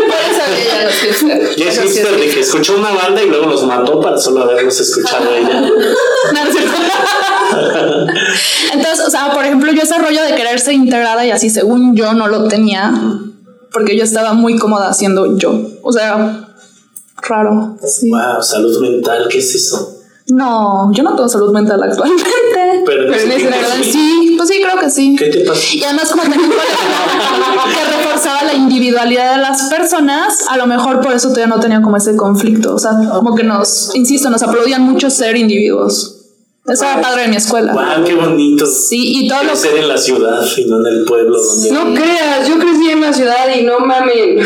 No es hipster. Hipster de que escuchó una banda y luego los mató para solo haberlos escuchado a ella. Entonces, o sea, por ejemplo, yo ese rollo de querer ser integrada y así, según yo, no lo tenía. Porque yo estaba muy cómoda siendo yo. O sea, raro. Sí. Wow, salud mental, ¿qué es eso? No, yo no tengo salud mental actualmente. Pero en ese en verdad sí. sí, pues sí, creo que sí. ¿Qué te pasa? Y además como tenía un colegio que reforzaba la individualidad de las personas, a lo mejor por eso todavía no tenía como ese conflicto. O sea, como que nos, insisto, nos aplaudían mucho ser individuos. Eso era padre de mi escuela. Wow, qué bonito. Sí, y todo lo Crecer en la ciudad y no en el pueblo donde. No creas, yo crecí en la ciudad y no mamen.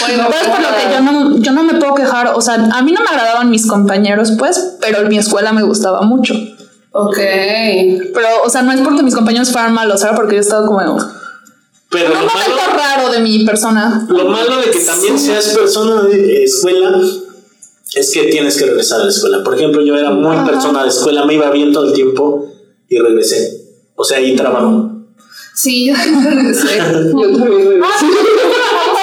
Bueno, Pero es por lo que yo no, yo no me puedo quejar. O sea, a mí no me agradaban mis compañeros, pues, pero mi escuela me gustaba mucho. Ok. Pero, o sea, no es porque mis compañeros fueran malos, era porque yo estaba como en un Pero lo malo, momento raro de mi persona. lo malo de que también seas persona de escuela es que tienes que regresar a la escuela. Por ejemplo, yo era muy persona de escuela, me iba bien todo el tiempo y regresé. O sea, ahí trabajo. Sí, yo regresé. Yo también regresé.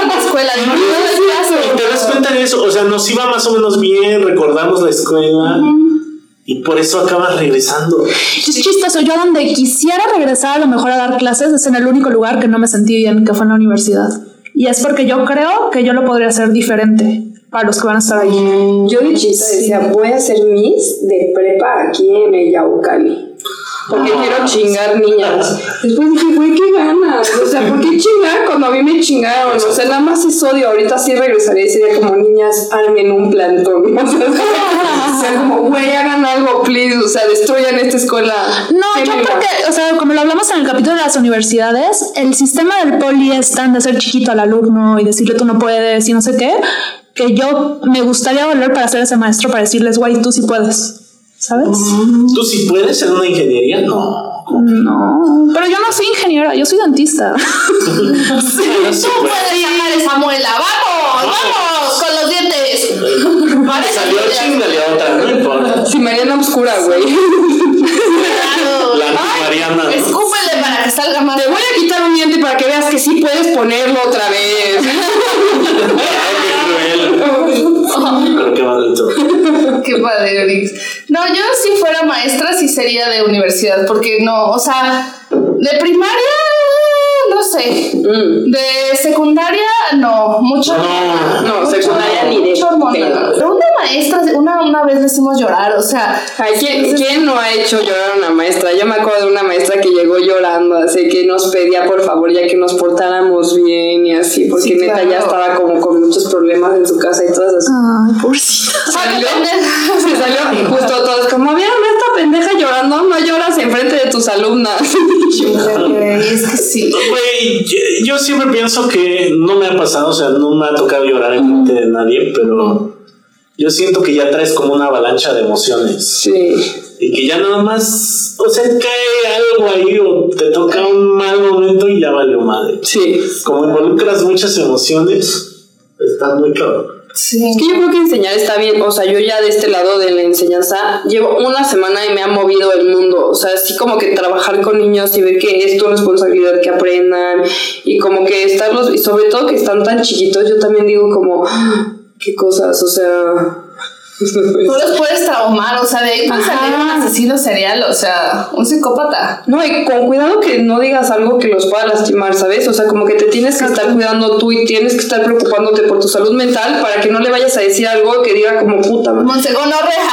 en la escuela, no Y te das cuenta de eso, o sea, nos iba más o menos bien, recordamos la escuela y por eso acabas regresando. Es chistoso, yo donde quisiera regresar a lo mejor a dar clases es en el único lugar que no me sentí bien, que fue en la universidad. Y es porque yo creo que yo lo podría hacer diferente para los que van a estar ahí. Yo de chiquita decía, voy a ser Miss de prepa aquí en el Yaucali. Porque quiero chingar niñas. Después dije, güey, qué ganas. O sea, ¿por qué chingar cuando a mí me chingaron? O sea, nada más es odio. Ahorita sí regresaría y sería como niñas, armen un plantón. O sea, como, güey, hagan algo, please. O sea, destruyan esta escuela. No, yo creo que, o sea, como lo hablamos en el capítulo de las universidades, el sistema del poli es tan de ser chiquito al alumno y decirle tú no puedes y no sé qué, que yo me gustaría volver para ser ese maestro para decirles, güey, tú sí puedes. ¿Sabes? ¿Tú si puedes ser una ingeniería? No. No, pero yo no soy ingeniera, yo soy dentista. Sí Tú puedes. sacar esa muela. ¡Vamos! ¡Vamos! Con los dientes. Parece Salió chingale a otra, no importa. Si Mariana Obscura, güey. Claro. La Mariana. Escúpele para que salga más. Te voy a quitar un diente para que veas que sí puedes ponerlo otra vez. Pero qué bonito. Qué padre, Orix. No, yo si fuera maestra sí sería de universidad, porque no, o sea, de primaria no no sé. Mm. De secundaria, no. Mucho. No, no, secundaria ni de mucho hormona. Pero una maestra, una, una vez le hicimos llorar, o sea. Ay, ¿quién, quién no ha hecho llorar a una maestra? Yo me acuerdo de una maestra que llegó llorando, así que nos pedía por favor ya que nos portáramos bien y así, porque Sí, neta ya claro. estaba como con muchos problemas en su casa y todas esas Ay, pobrecita. Salió, se salió y justo todos como, ¿vieron a esta pendeja llorando? No lloras enfrente de tus alumnas. Es que sí. Yo, yo siempre pienso que no me ha pasado, o sea, no me ha tocado llorar en frente de nadie, pero yo siento que ya traes como una avalancha de emociones. sí. Y que ya nada más, o sea, cae algo ahí o te toca un mal momento y ya valió madre. Sí. Como involucras muchas emociones, está muy cabrón. Sí. Es que yo creo que enseñar está bien, o sea, yo ya de este lado de la enseñanza llevo una semana y me ha movido el mundo, o sea, así como que trabajar con niños y ver que es tu responsabilidad que aprendan y como que estarlos, y sobre todo que están tan chiquitos, yo también digo como, "Ah, qué cosas, o sea... Tú los puedes traumar, o sea, de ahí puede salir un asesino serial, o sea, un psicópata. No, y con cuidado que no digas algo que los pueda lastimar, ¿sabes? O sea, como que te tienes que estar cuidando tú y tienes que estar preocupándote por tu salud mental para que no le vayas a decir algo que diga como puta. madre". Monsegonorrea.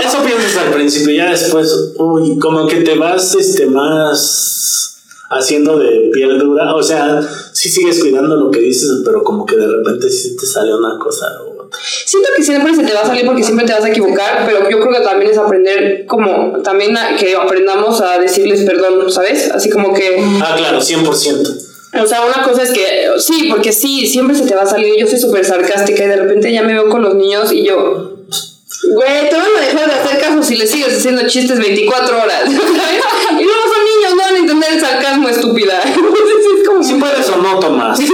Eso piensas al principio, ya después, uy, como que te vas este más haciendo de piel dura, o sea, sí sigues cuidando lo que dices, pero como que de repente sí te sale una cosa otra. Siento que siempre se te va a salir porque siempre te vas a equivocar, pero yo creo que también es aprender como, también a- que aprendamos a decirles perdón, ¿sabes? Así como que... Ah, claro, 100%. O sea, una cosa es que sí, porque sí, siempre se te va a salir. Yo soy súper sarcástica y de repente ya me veo con los niños y yo, güey, te van a dejar de hacer caso si le sigues haciendo chistes 24 horas. Y luego son niños, no van a entender el sarcasmo estúpida. Es como. Si puedes o no, Tomás.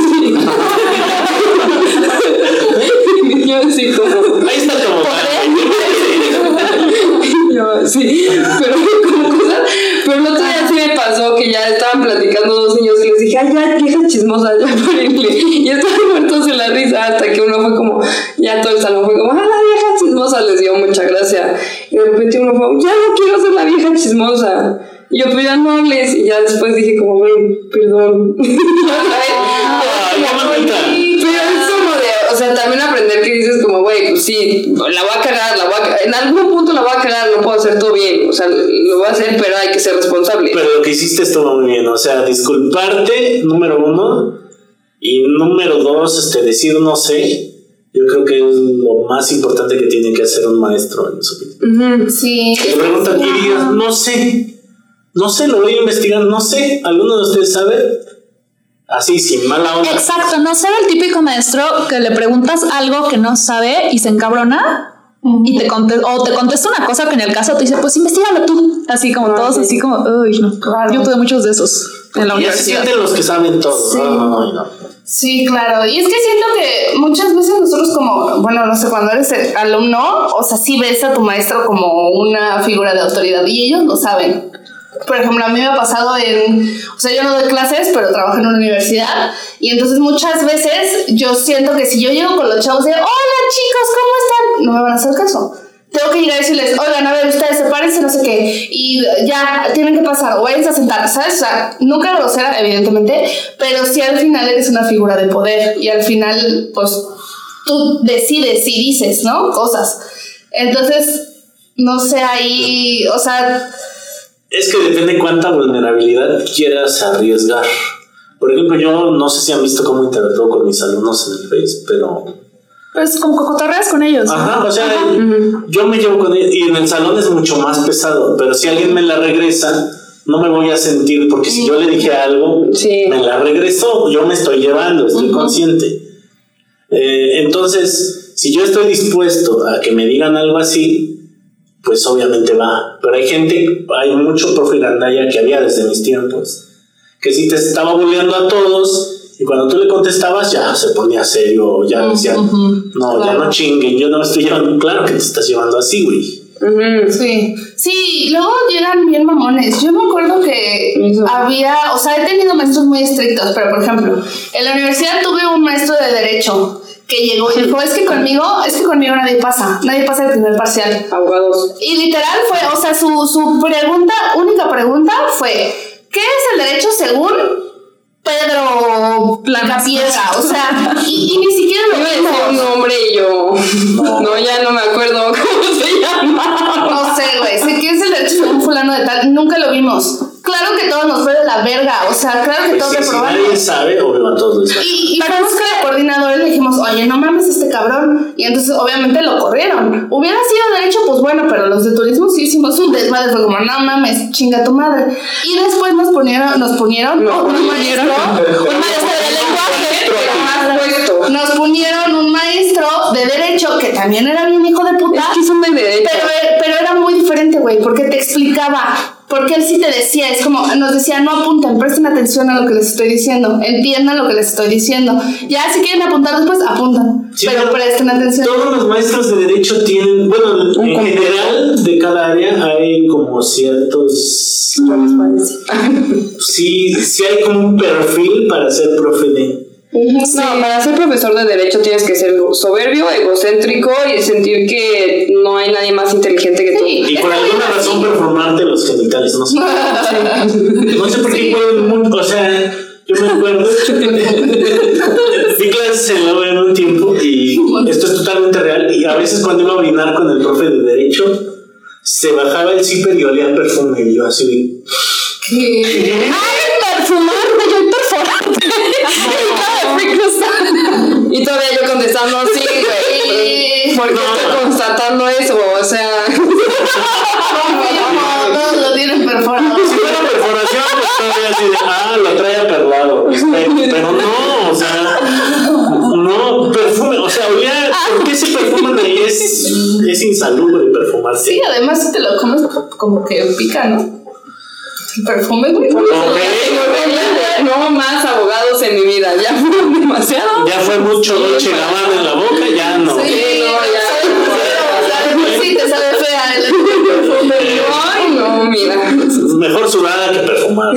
yo así como. Ahí está como. Yo, sí, pero como cosa, pero el otro día sí me pasó que ya estaban platicando dos niños y les dije, ay, ya, vieja chismosa, ya párenle. Y estaban muertos en la risa hasta que uno fue como, ya todo el salón fue como, ah, la vieja chismosa, les dio mucha gracia. Y de repente uno fue, ya no quiero ser la vieja chismosa. Y yo, pues ya no hables. Y ya después dije como, güey, perdón. O sea, también aprender que dices como, güey, pues sí, la voy a cagar, la voy a cagar, en algún punto la voy a cagar, no puedo hacer todo bien, o sea, lo voy a hacer, pero hay que ser responsable. Pero lo que hiciste estuvo muy bien, o sea, disculparte, número uno, y número dos, este, decir no sé, yo creo que es lo más importante que tiene que hacer un maestro en su vida. Ujú. Sí. Te preguntan y digas, no sé, no sé, lo voy a investigar, no sé, ¿alguno de ustedes sabe? Así, sin mala onda. Exacto, no ser el típico maestro que le preguntas algo que no sabe y se encabrona y te conte- o te contesta una cosa que en el caso te dice, pues investigalo tú. Así como todos, así como, uy, no. Claro. Yo tuve muchos de esos en la universidad. sienten los que saben todo. Sí. No. Sí, claro. Y es que siento que muchas veces nosotros como, bueno, no sé, cuando eres el alumno, o sea, sí ves a tu maestro como una figura de autoridad y ellos lo saben. Por ejemplo, a mí me ha pasado en, o sea, yo no doy clases, pero trabajo en una universidad y entonces muchas veces yo siento que si yo llego con los chavos de, hola chicos, ¿cómo están? No me van a hacer caso. Tengo que llegar y decirles, oigan, a ver, ustedes sepárense, no sé qué, y ya, tienen que pasar, o váyanse a sentar, ¿sabes? O sea, nunca grosera, evidentemente, pero sí al final eres una figura de poder, y al final, pues, tú decides y dices, ¿no? Cosas. Entonces, no sé, ahí, o sea, Es que depende cuánta vulnerabilidad quieras arriesgar. Por ejemplo, yo no sé si han visto cómo interactúo con mis alumnos en el Face, pero... Pues como que cotorreas con ellos. Ajá, o sea, yo me llevo con ellos y en el salón es mucho más pesado, pero si alguien me la regresa, no me voy a sentir, porque si yo le dije algo, Sí. me la regresó, yo me estoy llevando, estoy consciente. Eh, entonces, si yo estoy dispuesto a que me digan algo así, pues obviamente va. Pero hay gente, hay mucho profe gandaya que había desde mis tiempos, que si te estaba bulleando a todos y cuando tú le contestabas ya se ponía serio, ya decía, no, ya no chinguen, yo no me estoy llevando, claro que te estás llevando así, güey. Sí, sí, luego llegan bien mamones. Yo me acuerdo que había, o sea, he tenido maestros muy estrictos, pero por ejemplo, en la universidad tuve un maestro de derecho que llegó y dijo, es que conmigo, es que conmigo nadie pasa, nadie pasa el primer parcial. Abogados. Y literal fue, o sea, su, su pregunta, única pregunta fue, ¿qué es el derecho según Pedro Piedra? O sea, y, y ni siquiera lo decir un nombre y yo. No, ya no me acuerdo cómo se llama. No sé, güey, sé que es el derecho según fulano de tal, nunca lo vimos. Claro que todo nos fue de la verga, o sea, claro que Pues todos sí, si reprobamos. nadie sabe, obvio a todos les. Y, y la coordinadora y le dijimos, oye, no mames este cabrón. Y entonces obviamente lo corrieron. Hubiera sido derecho, pues bueno, pero los de turismo sí hicimos un desmadre. Fue como, no mames, chinga tu madre. Y después nos ponieron, nos ponieron No, un maestro, un maestro de lenguaje. Pero. Nos ponieron un maestro de derecho que también era bien hijo de puta. Es que son de derecho. Pero, pero era muy diferente, güey, porque te explicaba. Porque él sí te decía, es como, nos decía, no apunten, presten atención a lo que les estoy diciendo, entiendan lo que les estoy diciendo. Ya si quieren apuntar después, apuntan, Sí, pero presten atención. Todos los maestros de derecho tienen, bueno, en compuesto. general de cada área hay como ciertos, sí, sí hay como un perfil para ser profe de. No, para ser profesor de derecho tienes que ser soberbio, egocéntrico y sentir que no hay nadie más inteligente que tú. Y por alguna razón performarte los genitales, no sé. No sé por qué pueden mucho, o sea, yo me acuerdo. Di clases en la en un tiempo y esto es totalmente real. Y a veces cuando iba a orinar con el profe de Derecho, se bajaba el zipper y olía perfume. Y yo así de. Y todavía yo contestando, sí, güey. Porque No. estoy constatando eso, o sea. No, todos lo tienen perforado. Si fuera perforación, pues todavía así de. Ah, lo trae aperlado. Pero no, o sea. No, perfume. O sea, olía. ¿Por qué se perfuman ahí? Es, es insalubre perfumarse. Sí, además si te lo comes como que pica, ¿no? Perfume, güey. No más abogados en mi vida, ya fueron demasiado. Ya fue mucho Dolce Gabbana en la boca, ya no. Sí, no, ya. Te sabe fea el perfume. Ay, no, mira. Mejor sudada que perfumada.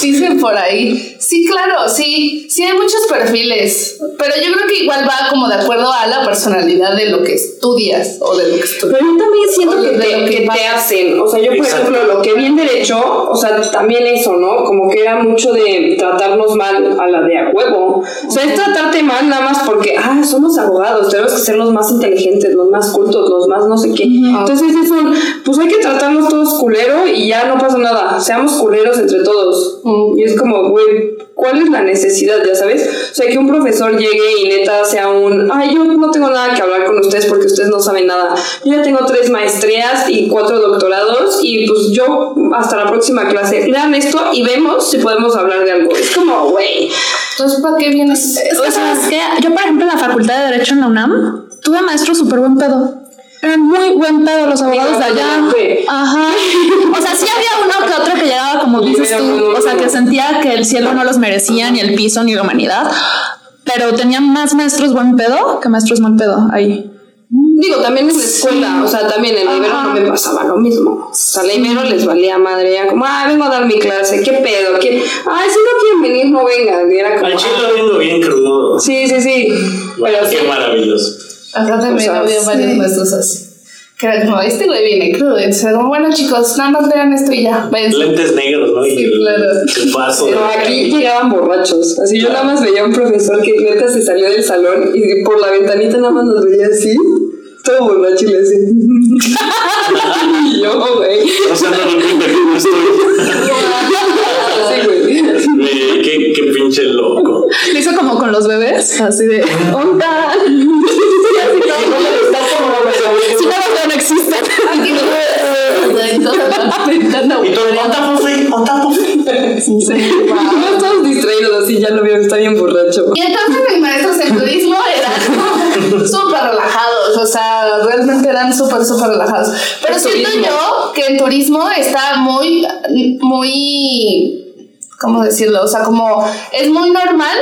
Dicen por ahí. Sí, claro, sí. Sí hay muchos perfiles. Pero yo creo que igual va como de acuerdo a la personalidad de lo que estudias o de lo que estudias. Pero yo también siento que, de te, lo que que te hacen. O sea, yo, por Exacto. ejemplo, lo que vi en derecho, o sea, también eso, ¿no? Como que era mucho de tratarnos mal a la de a huevo. O sea, es tratarte mal nada más porque, ah, somos abogados, tenemos que ser los más inteligentes, los más cultos, los más no sé qué. Entonces es un, pues hay que tratarnos todos culero y ya no pasa nada. Seamos culeros entre todos. Y es como, güey, ¿cuál es la necesidad, ya sabes? O sea, que un profesor llegue y neta sea un, ay, yo no tengo nada que hablar con ustedes porque ustedes no saben nada. Yo ya tengo tres maestrías y cuatro doctorados y pues yo hasta la próxima clase lean esto y vemos si podemos hablar de algo. Es como, güey. Entonces, ¿para qué vienes? Es que, ¿sabes qué? Yo, por ejemplo, en la Facultad de Derecho en la UNAM, tuve maestros súper buen pedo. Eran muy buen pedo los abogados de allá. Sí. Ajá. O sea, sí había uno que otro que llegaba como dices tú. O sea, que sentía que el cielo no los merecía, ni el piso, ni la humanidad. Pero tenía más maestros buen pedo que maestros mal pedo ahí. Digo, también en la escuela, o sea, también en la Ibero no me pasaba lo mismo. O sea, la Ibero les valía madre, era como, ah, vengo a dar mi clase, ¿qué pedo? ¿Qué? Ay, si no quieren venir, no vengan. Y era como, Al chile ah, vengo bien crudo. sí, sí, sí. Bueno, Pero sí. qué maravilloso. Acá también O sea, había varios sí. maestros así. Que era como, este güey viene crudo. Entonces, como, bueno, chicos, nada más lean esto y ya. Váyanse. Lentes negros, ¿no? Y Sí, el, claro. el paso. Pero aquí llegaban borrachos. Así yo nada más veía a un profesor que neta se salió del salón y por la ventanita nada más nos veía así. Todo borracho y le decía. y yo, güey. O sea, no me cuenta que no estoy. Así, güey. Eh, qué, qué pinche loco. Lo hizo como con los bebés, así de onda. Si no no existen. No Y todo, ¿onta, profe? ¿Onta, profe? Todos todos distraídos así, ya lo vieron, está bien borracho. Y entonces mis maestros en turismo eran súper relajados, o sea, realmente eran súper, súper relajados. Pero El siento turismo. yo que en turismo está muy, muy, ¿cómo decirlo? O sea, como es muy normal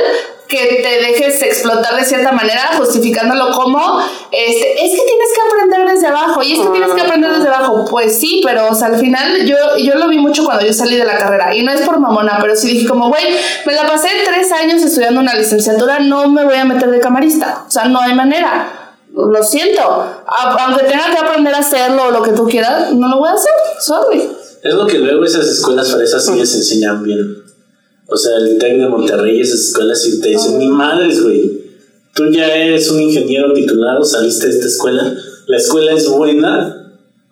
que te dejes explotar de cierta manera, justificándolo como, este, es que tienes que aprender desde abajo, y es que tienes que aprender desde abajo. Pues sí, pero, al final yo, yo lo vi mucho cuando yo salí de la carrera, y no es por mamona, pero sí dije como, güey, me la pasé tres años estudiando una licenciatura, no me voy a meter de camarista, o sea, no hay manera. Lo siento, aunque tenga que aprender a hacerlo o lo que tú quieras, no lo voy a hacer, sorry. Es lo que luego esas escuelas fresas sí les enseñan bien. O sea, el TEC de Monterrey, esas escuelas sí te dicen, ni madres, güey. Tú ya eres un ingeniero titulado, saliste de esta escuela, la escuela es buena,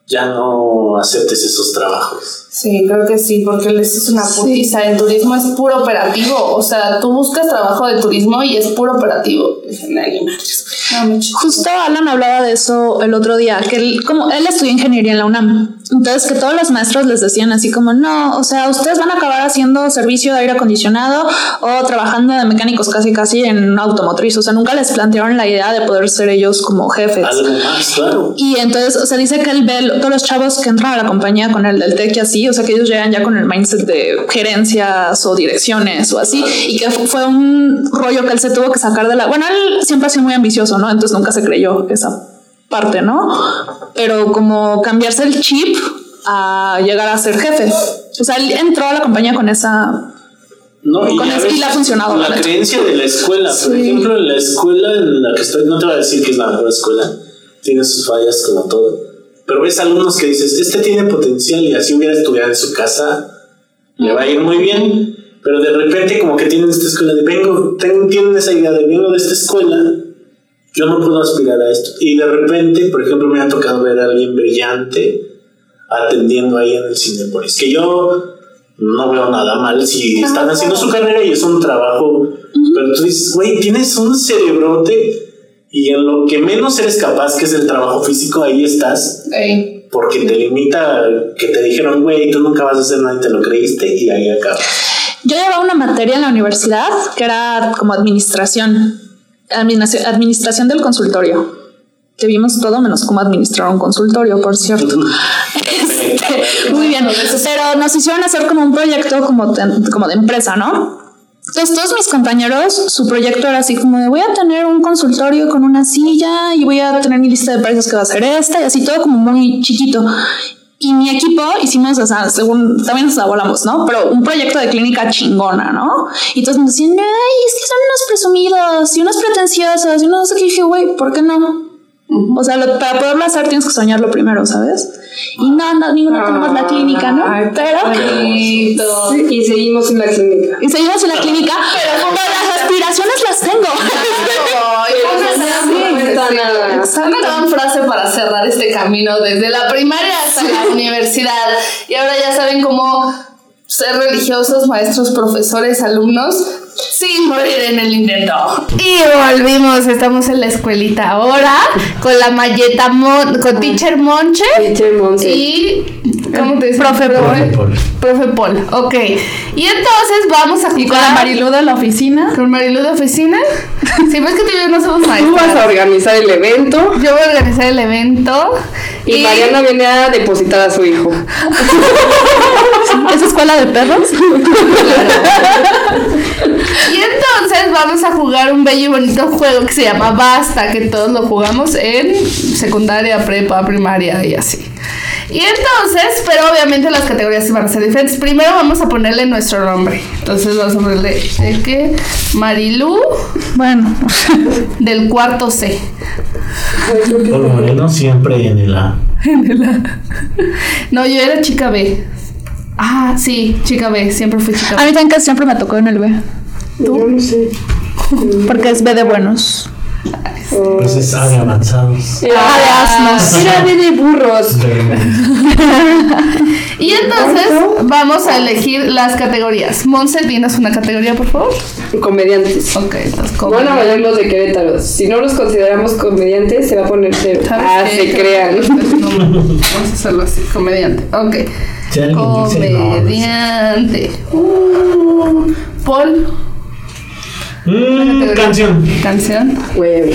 ya no aceptes esos trabajos. Sí, creo que sí, porque les es una putiza. El turismo es puro operativo. O sea, tú buscas trabajo de turismo y es puro operativo. Dije, "Nah, ni madres, güey. No, me ch- Justo Alan hablaba de eso el otro día, que él, como él estudió ingeniería en la UNAM, entonces que todos los maestros les decían así como, no, o sea, ustedes van a acabar haciendo servicio de aire acondicionado o trabajando de mecánicos casi casi en automotriz, o sea, nunca les plantearon la idea de poder ser ellos como jefes. Algo más, claro. Y entonces, o sea, dice que él ve todos los chavos que entran a la compañía con el del tech y así, o sea, que ellos llegan ya con el mindset de gerencias o direcciones o así, y que fu- fue un rollo que él se tuvo que sacar de la... Bueno, él siempre ha sido muy ambicioso, ¿no? Entonces nunca se creyó esa parte, ¿no? Pero como cambiarse el chip a llegar a ser jefe. O sea, él entró a la compañía con esa... No, y Con le ha funcionado, La la creencia de la escuela, por ejemplo, en la escuela en la que estoy, no te voy a decir que es la mejor escuela, tiene sus fallas como todo, pero ves algunos que dices, este tiene potencial y así hubiera estudiado en su casa, le va a ir muy bien, pero de repente como que tienen esta escuela de vengo, ten- tienen esa idea de vengo de esta escuela, yo no puedo aspirar a esto. Y de repente, por ejemplo, me ha tocado ver a alguien brillante atendiendo ahí en el Cinepolis, que yo no veo nada mal si están haciendo su carrera y es un trabajo, pero tú dices, güey, tienes un cerebrote y en lo que menos eres capaz, que es el trabajo físico, ahí estás, Ey. porque te limita que te dijeron, güey, tú nunca vas a hacer nada y te lo creíste y ahí acaba. Yo llevaba una materia en la universidad que era como administración, administración, del consultorio. Que vimos todo menos cómo administrar un consultorio, por cierto. Este, muy bien. Pero nos hicieron hacer como un proyecto como de, como de empresa, ¿no? Entonces todos mis compañeros, su proyecto era así como de voy a tener un consultorio con una silla y voy a tener mi lista de precios que va a ser esta y así todo como muy chiquito. Y mi equipo hicimos, o sea, según, también nos la volamos, ¿no? Pero un proyecto de clínica chingona, ¿no? Y todos nos decían, ay, es que son unos presumidos y unos pretenciosos y no sé qué. Y dije, güey, ¿por qué no? O sea, lo- para poderlo hacer tienes que soñarlo primero, ¿sabes? Y no, no, ninguno tenemos la clínica, ¿no? Pero... Sí, y seguimos en la clínica. Y seguimos en la clínica, pero las aspiraciones las tengo. Ay, no nada. sí. Una gran frase para cerrar este camino desde la primaria hasta la universidad. Y ahora ya saben cómo ser religiosos, maestros, profesores, alumnos, sin morir en el intento. Y volvimos, estamos en la escuelita ahora con la malleta Mon- con Teacher Monche Teacher Monse. y ¿cómo te dice? Profe Profe Paul. Profe Paul, ok. Y entonces vamos a jugar Y con la Marilu de la oficina. con Marilu de oficina. Si ves que tú y yo no somos Tú vas a organizar el evento Yo voy a organizar el evento. y, Mariana viene a depositar a su hijo. ¿Es escuela de perros? Y entonces vamos a jugar un bello y bonito juego que se llama Basta, que todos lo jugamos en secundaria, prepa, primaria y así. Y entonces, pero obviamente las categorías van a ser diferentes. Primero vamos a ponerle nuestro nombre. Entonces vamos a ponerle de que Marilu Bueno, del cuarto C. Paul Moreno siempre en el A. No, yo era chica B. Ah, sí, chica B, siempre fui chica a B. mí también siempre me tocó en el B. Yo no sé. Porque es B de buenos. Pues es A de avanzados. Era Ah, de asnos. Era de, de burros. Y entonces vamos a elegir las categorías. Monse, dinos una categoría, por favor. Comediantes. Ok, entonces Van a valer los de Querétaro. Si no los consideramos comediantes, se va a poner cero. ¿Sabes Ah, qué? se crean. No, vamos a hacerlo así, comediante. Ok. Comediante. Uh, Paul, Mm, canción. canción. Huevo.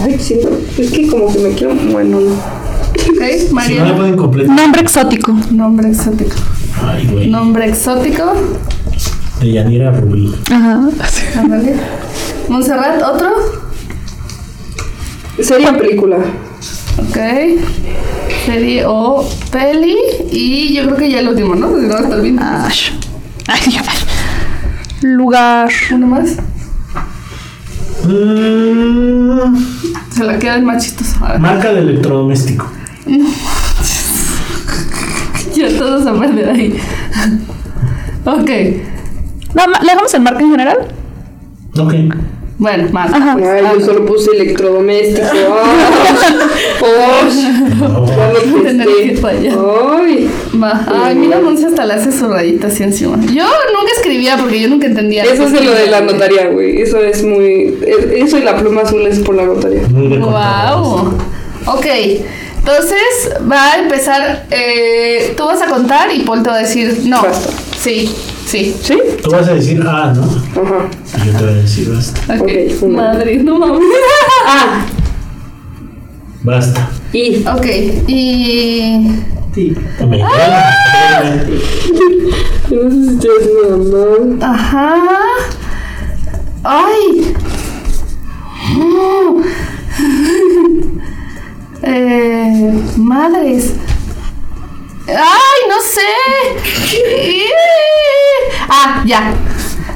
Ay, sí. Es que como que me quiero. Bueno, no. Ok, Si no María. la pueden completar. Nombre exótico. Nombre exótico. Ay, güey. Nombre exótico. De Yanira Rubí. Ajá. Ándale. Montserrat, otro. Sería película. Ok. Serie o peli. Y yo creo que ya el último, ¿no? Porque no va a estar bien. Ay. Ay, ay. Lugar. Uno más. Mm, Se la queda el machito. A ver. marca de electrodoméstico. Ya ya todos a perder ahí. ok. No, ¿Le dejamos el marca en general? Ok. Bueno, más. Ajá. Ay, yo solo puse electrodoméstico. Fallar. ¡Ay! Ay, mira, Monse hasta le hace su rayita así encima. Yo nunca escribía porque yo nunca entendía. Eso es de lo de la notaría, güey. Eso es muy. es- Eso y la pluma azul es por la notaría. Wow. Ok. Entonces va a empezar. eh, tú vas a contar y Paul te va a decir no. Basta. Sí, sí. ¿Sí? Tú vas a decir ah, ¿no? Ajá. Y yo te voy a decir basta. Ok. Ok, una. Madre, no mames. Ah, Basta. y. Ok. Y. Me Yo no sé si haciendo mal. Ajá. Ay. Mm. Eh, madres. Ay, no sé. Ah, ya.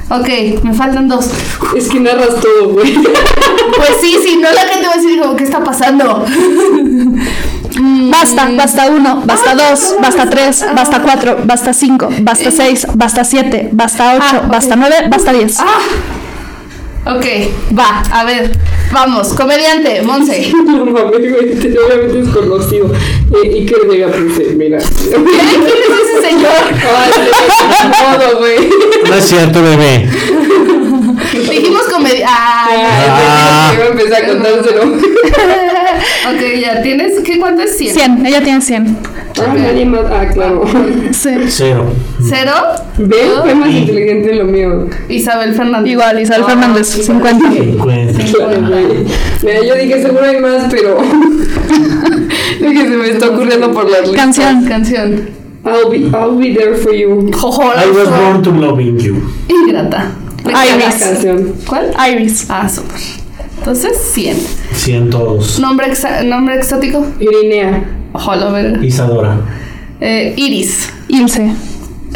Ok, me faltan dos. Es que narras todo, güey. Pues sí, sí, no la gente va a decir como, ¿qué está pasando? Basta, basta uno, basta dos, basta tres, basta cuatro, basta cinco, basta seis, basta siete, basta ocho, Ah, basta nueve, basta diez. Ok, va, a ver. Vamos, comediante, Monse. No mames, güey. te- Obviamente es conocido. Eh, y que llega puse, mira. ¿Quién es ese señor? Ay, modo, güey. No es cierto, bebé. Dijimos comedia. Ay, Ah. Iba a empezar a contárselo. ok, ya tienes. ¿Qué cuánto es 100? Cien, ella tiene cien. Ah, nadie más. Ah, claro. Cero. ¿Cero? Ve, fue más inteligente lo mío. Isabel Fernández. Igual, Isabel Fernández, cincuenta. Cincuenta. Claro, güey. Mira, yo dije, seguro hay más, pero. que se me está ocurriendo por las listas. Canción. Canción. I'll be, I'll be there for you. I was born to loving you. Ingrata. La Iris. canción. ¿Cuál? Iris. Ah, súper. Entonces, 100. Cientos. ¿Nombre, exa- nombre exótico? Irinea. Verga. Isadora. Eh, Iris. Ilse.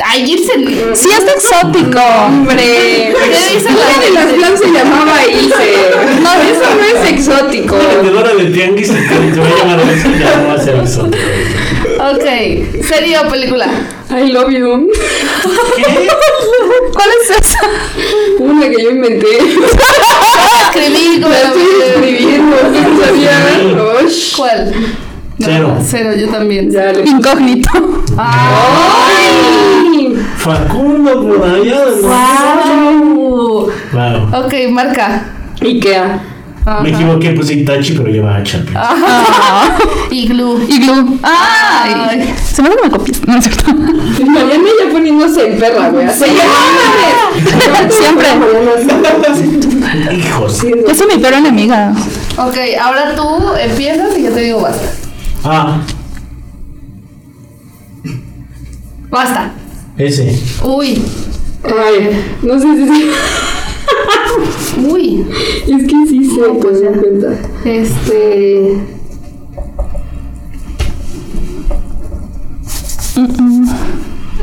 Ay, Ilse. Sí, es exótico. Hombre, ¿Qué dice una la de las plans se llamaba Ilse. No, eso no es exótico. La vendedora del tianguis te va a llamar eso ya no va a ser exótico. Ok. ¿Serie o película? I love you. ¿Cuál es esa? Una que yo inventé. No, Cero. Cero, yo también. Ya Incógnito. ¡Ay! Facundo por allá. Wow. Ok, marca. Ikea. Ajá. Me equivoqué, puse Itachi, pero lleva H al principio. Iglú. Iglú. Ay. Ay. Se me me copias. No es cierto. Mariana ya poniéndose en perra, güey. Ya Siempre. Hijos. Yo soy mi peor enemiga. Ok, ahora tú empiezas y yo te digo basta. Ah, Basta. ese. Uy. Ay, no sé si. Uy. Es que sí sé, pues me cuenta. Este.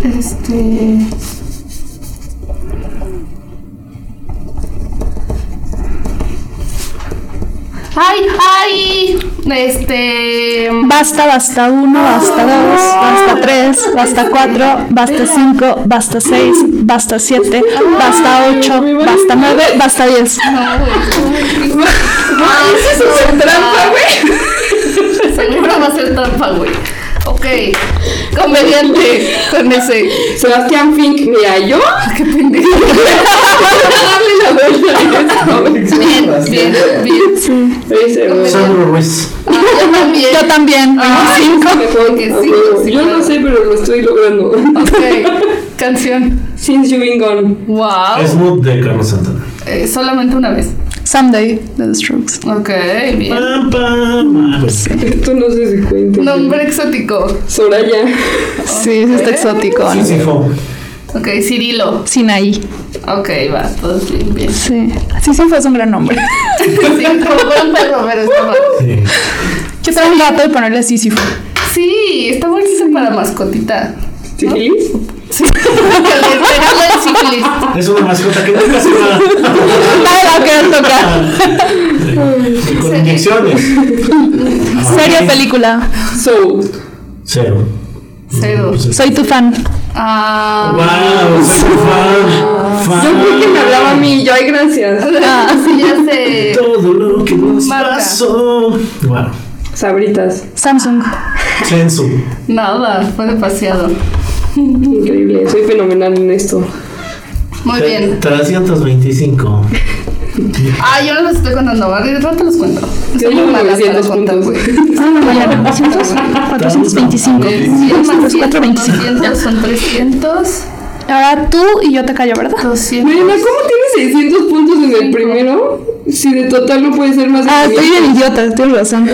Este. ¡Ay! ¡Ay! Este. Basta, basta uno, basta dos, basta tres, basta cuatro, basta cinco, basta seis, basta siete, basta ocho, basta nueve, basta diez. ¡Ay, eso es trampa, güey! Seguro va a ser trampa, güey. Ok. Comediante con ese. Sebastián Fink, mira, yo. ¡Qué pendejo! Darle la vuelta. Bien, bien, bien. Sandro Ruiz. Yo también. Yo también. Cinco. Yo no sé, pero lo estoy logrando. Ok. Canción. Since you've been gone. Wow. Smooth de Carlos Santana. Eh, solamente una vez. Someday de The Strokes. Ok, bien. Pam, pam. Ah, pues, Esto no sé si cuenta. Nombre exótico. Soraya. Sí, sí está exótico. sí, sí, fue. Ok, Cirilo. Sinaí. Ok, va, todo bien, bien. Sí. Sí, sí fue un gran nombre. Sí, como buen perro, pero está mal. Sí. Yo traigo un gato y ponerle Sísifo. Sí, está bonito para mascotita. ¿Sífilis? Sí. Es una mascota que nunca se va. Nada que tocar. Con inyecciones. Serie película. So. Cero. Cero. Soy tu fan. Ah. Wow, soy tu fan. fan. Yo creo que me hablaba a mí, yo, ay, gracias. sí, ya sé. Todo lo que nos Marca. pasó. Wow. Sabritas. Samsung. Censu. Nada, fue demasiado. Increíble, soy fenomenal en esto. Muy bien. 325. Ah, yo no los estoy contando, ¿vale? De rato los cuento. Yo mala para 900 contar, puntos. güey. Ah, no, ya, 400, 425. 100 más 100 425. 200 son 300. Ahora tú y yo te callo, ¿verdad? 200. Mariana, ¿cómo tienes 600 puntos en el primero? Si de total no puede ser más de Ah, estoy 500. bien idiota, tienes razón.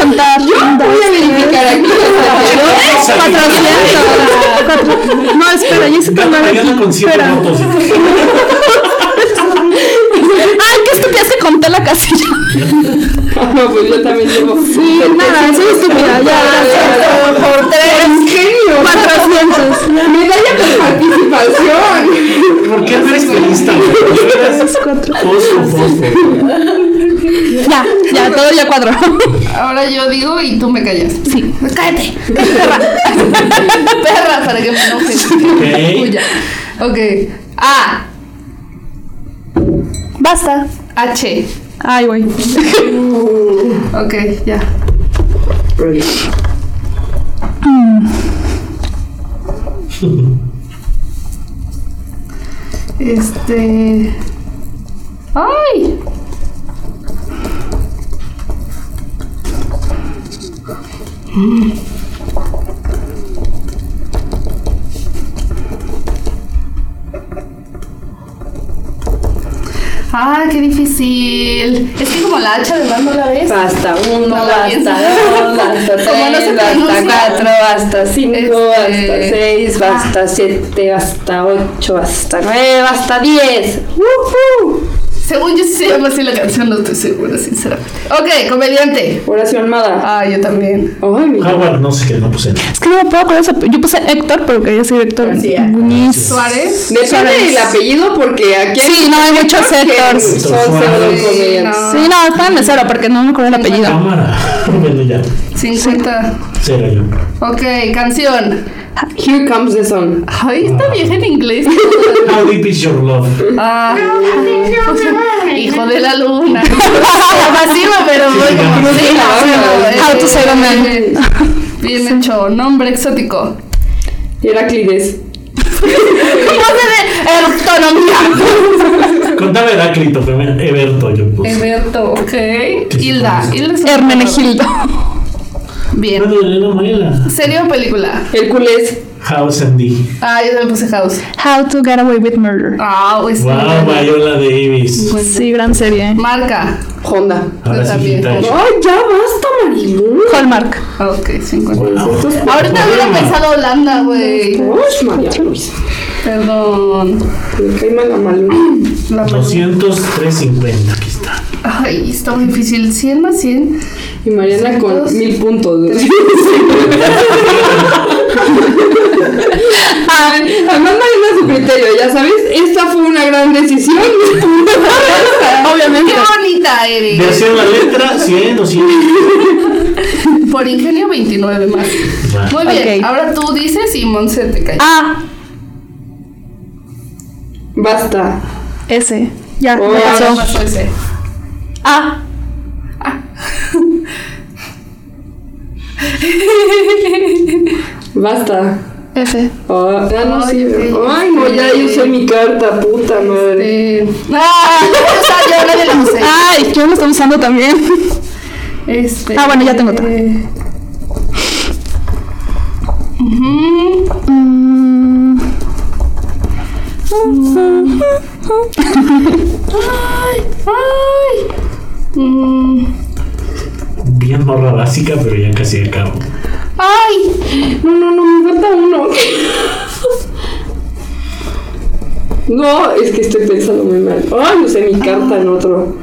Contar. Voy a verificar aquí. 400. No, espera, ya hice contar aquí. con 7 Espera. Ay, qué estúpida, es que conté la casilla. No, pues yo también llevo. Sí, nada, soy estúpida. Ya. Por tres. genio! 400. ¡Medalla por participación! ¿Por qué no eres felista? Tres, cuatro. Fosfo, fosfo. Ya, ya, todo ya cuadro. Ahora yo digo y tú me callas. Sí. Cállate, cállate, perra. perra, para que me enoje. Ok. Uy, ya. Ok. A. Basta. H. Ay, güey. Ok, ya. Este. ¡Ay! ¡Ah, qué difícil! Es que como la H además no la ves. Basta uno, basta dos, basta tres, basta cuatro, basta cinco, Este- basta seis, basta siete, basta ocho, basta nueve, basta diez. ¡Woohoo! Según yo sí se llama así la canción, no estoy segura, sinceramente. Ok, comediante. Horacio Almada. Ah, yo también. Ay, mi Howard, no sé qué, no puse. Es que no me puedo acordar eso. Yo puse Héctor, pero quería decir Héctor García. Muniz. Suárez. Depende del apellido porque aquí Sí, no, hay muchos que Héctors. Son pseudo Suárez. No. Sí, no, pónganme cero porque no me acuerdo el apellido. Cámara. Bueno, ya. 50. Cero yo. Ok, canción. Here comes the sun. Ay, está vieja en inglés. How deep is your love? Ah, hijo de la luna. Pasivo, pero How to say a man. Bien hecho. Nombre exótico. Heraclides. ¿Cómo se de autonomía? Contame Heráclito. Eberto, yo puse. Eberto, ok. Hilda. Hilda Hermenegildo. Bien. ¿Serie o película? Hércules. House and D. Ah, yo también puse House. How to get away with murder. Ah, pues. Wow, Viola Davis. Sí, gran serie. Marca. Honda. Ahora sí, también. Ay, ya basta, Marilu. Hallmark. Ok, 50. Wow. Ahorita hubiera pensado Holanda, güey. María Luisa. Perdón. Me cae mal la Malu. La mano. 203.50, aquí está. Ay, está muy difícil. 100 más 100. Y Mariana con Dos. mil puntos. Ay, Además, Mariana su criterio, ya sabes, esta fue una gran decisión. Obviamente. Qué bonita eres. De hacer la letra, 100, 200. Por ingenio, 29 más. Va. Muy bien. Ahora tú dices y Monse te cae. Ah, Basta. ese. Ya, Oh, Ya pasó. pasó ese. Ah, Basta. F. Ah, ah, no, sí. Ay, Ay, no, ya yo usé mi carta, puta madre. Eh, ah, yo la usé. Ay, yo lo estoy usando también. Este, Ah, bueno, ya tengo otra. eh. Mm, Ay, ay. Mm, Bien morra básica, pero ya casi acabo. Ay. No, no, no, me falta uno. No, es que estoy pensando muy mal. Ay, usé mi carta en otro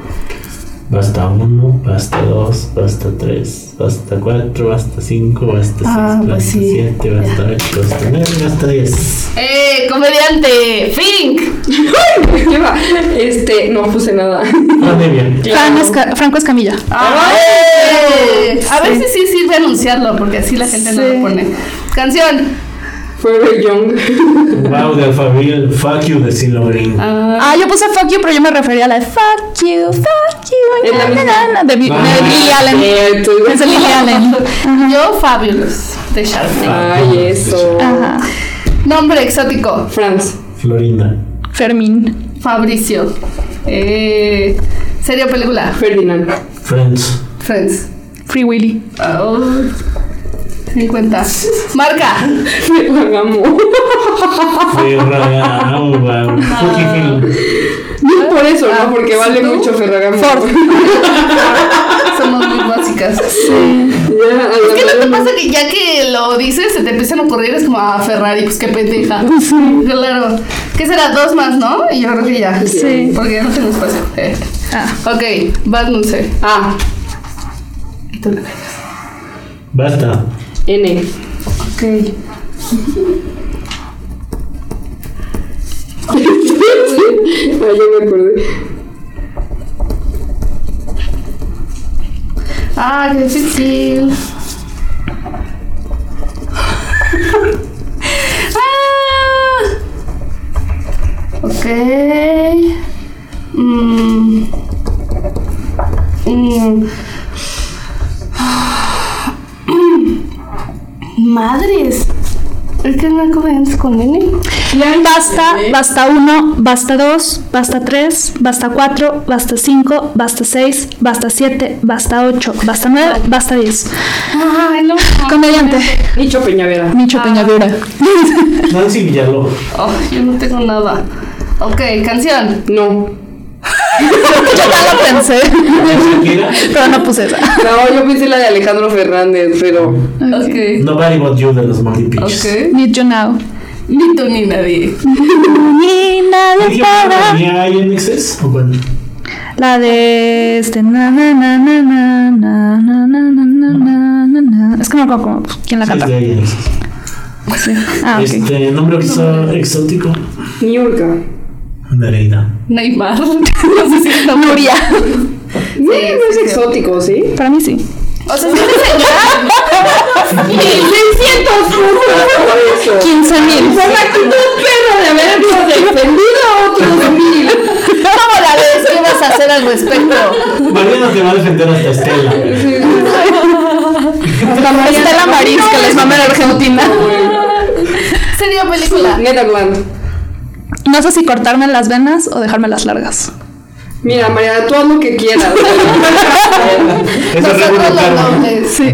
basta 1, basta 2, basta 3, basta 4, basta 5, basta 6, ah, pues basta 7, sí. basta 8, basta basta 10. ¡Eh, comediante! ¡Fink! este, no puse nada. Ah, bien. Franco, Escamilla. Ah, a ver si sí sirve anunciarlo, porque así la gente no lo pone. Canción. Forever Young. Wow, de Alphaville, Fuck You de Silo Green. Ah, yo puse fuck you, pero yo me refería a la de fuck you, fuck you. Na, na, na, de, de Ah. Lily Allen. Cierto. Es de Lily Allen. Yo, Fabulous de Sharpay. Ay, eso. Ajá. Nombre exótico. Franz. Florinda. Fermín. Fabricio. Eh, serie o película. Ferdinand. Friends. Friends. Free Willy. Oh, 50. Marca. Ferragamo. Ferragamo. Film. No por eso, Ah, no, porque vale ¿tú? mucho Ferragamo. Ford. Somos muy básicas. Ya, a Es que no te pasa que ya que lo dices, se te empiezan a ocurrir, es como, ah, Ferrari, pues qué pendeja. Claro. ¿Qué será? Dos más, ¿no? Y yo creo que ya. Sí. Porque ya no tengo espacio. Eh. Ah. Ok, Bad Munse. Ah, Y tú la. Basta. N. Ok. Ah, ya me acordé. Ah, qué difícil. ah. Ok. Mm. Mm. Madres. Es que no hay comediantes con N. Basta, basta uno, basta dos, basta tres, basta cuatro, basta cinco, basta seis, basta siete, basta ocho, basta nueve, basta diez. Ay, no. Comediante. Nicho Peñavera. Micho Peñavera. Nancy Villalobos. Oh, yo no tengo nada. Ok, canción. No. Yo ya lo pensé, pero no puse esa. No, yo pensé la de Alejandro Fernández, pero. Ok. Nobody But You de los Molly. Ok. Need you now. Ni tú ni nadie. Ni nadie ¿Qué para. tenía ahí en Excess? ¿O cuál? La de este na na na na na na na na na na na na. Es que no me acuerdo cómo- quién la Sí, canta. en Excess. Sí. Ah, ok. Este, nombre exo- exótico. Niurka. Nereida. Neymar. no sé si. Nuria. No, no es sí, sí. exótico, ¿sí? Para mí sí. O sea, si eres señora. 1600 por eso. 15 mil. Por la actitud perra de habernos defendido a otros mil. ¿Cómo la ves? ¿Qué vas a hacer al respecto? Mariana te va a defender hasta Estela. Estela Maris, que les mama en Argentina. ¿Serie o película? Netherland. No sé si cortarme las venas o dejarme las largas. Mira, Mariana, tú haz lo que quieras. Eso es regular, ¿no? Sí.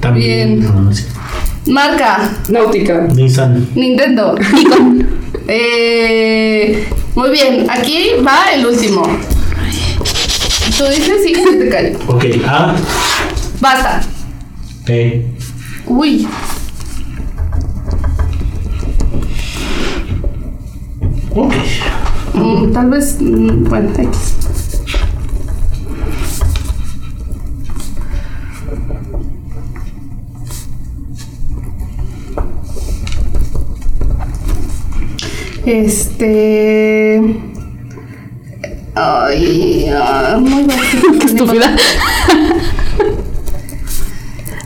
También. Bien. Marca. Náutica. Nissan. Nintendo. Eh, muy bien, aquí va el último. Tú dices sí, que te callo. Ok. A. Basta. T. Uy. Mm, tal vez. mm, bueno, X. Este. Ay, ah, muy. Qué estúpida.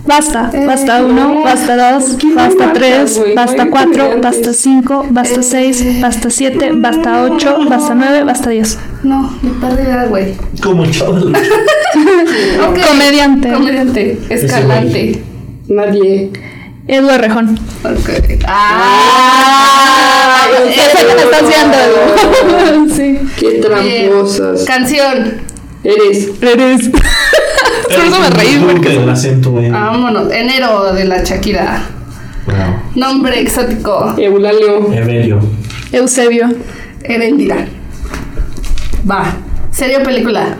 Basta, Eh, basta uno, basta dos, ¿Por qué no basta tres, basta cuatro, basta cinco, basta Eh. seis, basta siete, basta ocho, basta nueve, basta diez. No, mi pérdida, güey. Como. Ok. Comediante. Comediante. Escalante. Nadie. Edu Errejón. Ok. Ah, Ese que me estás viendo, sí. Qué Bien. tramposas. Canción. Eres. Eres. Por eso me reí, Porque porque- el acento en. Vámonos. Enero de la Shakira. Wow. Nombre exótico. Eulalio. Evelio. Eusebio. Erendira. Va. ¿Serie o película?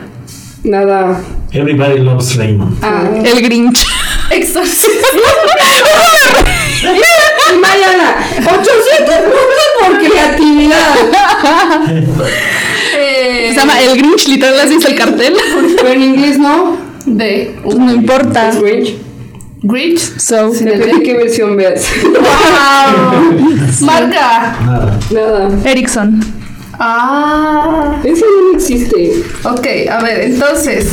Nada. Everybody loves Raymond. Ah. El Grinch. Exorcismo. Mariana, 800 puntos por creatividad. Eh, Se llama El Grinch, literal así es el cartel. Pero en inglés no. De no importa. Es Grinch. Grinch. So. Depende de qué versión veas. Marca. Nada. Nada. Erickson. Ah. Ese no existe. Ok, a ver, entonces,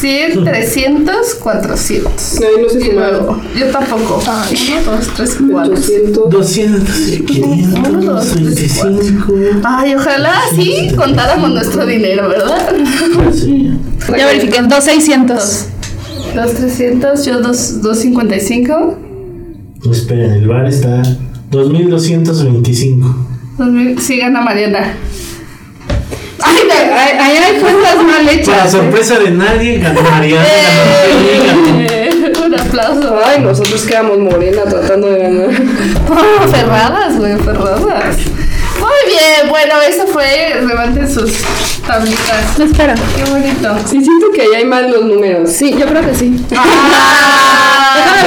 100, 300, 400. No, no sé Y sumar. luego, yo tampoco. 1, 2, 3, 4. 800. 200, 500, 25. Ay, ojalá sí contáramos nuestro dinero, ¿verdad? Sí. Ya verifiqué, 2600. 2, 300, yo 2, 255. Esperen, el bar está 2225. 2000, sí gana Mariana. Ay, Ahí ahí hay cuentas mal Para hechas. ¿eh? sorpresa de nadie, ganó Mariana, ganó Feli, ganó- Un aplauso. Ay, nosotros quedamos morena tratando de ganar. Oh, ferradas, güey, ferradas. Bueno, eso fue. Levanten sus tablitas. Espera. Qué bonito. Sí, siento que ahí hay mal los números. Sí, yo creo que sí. Ah,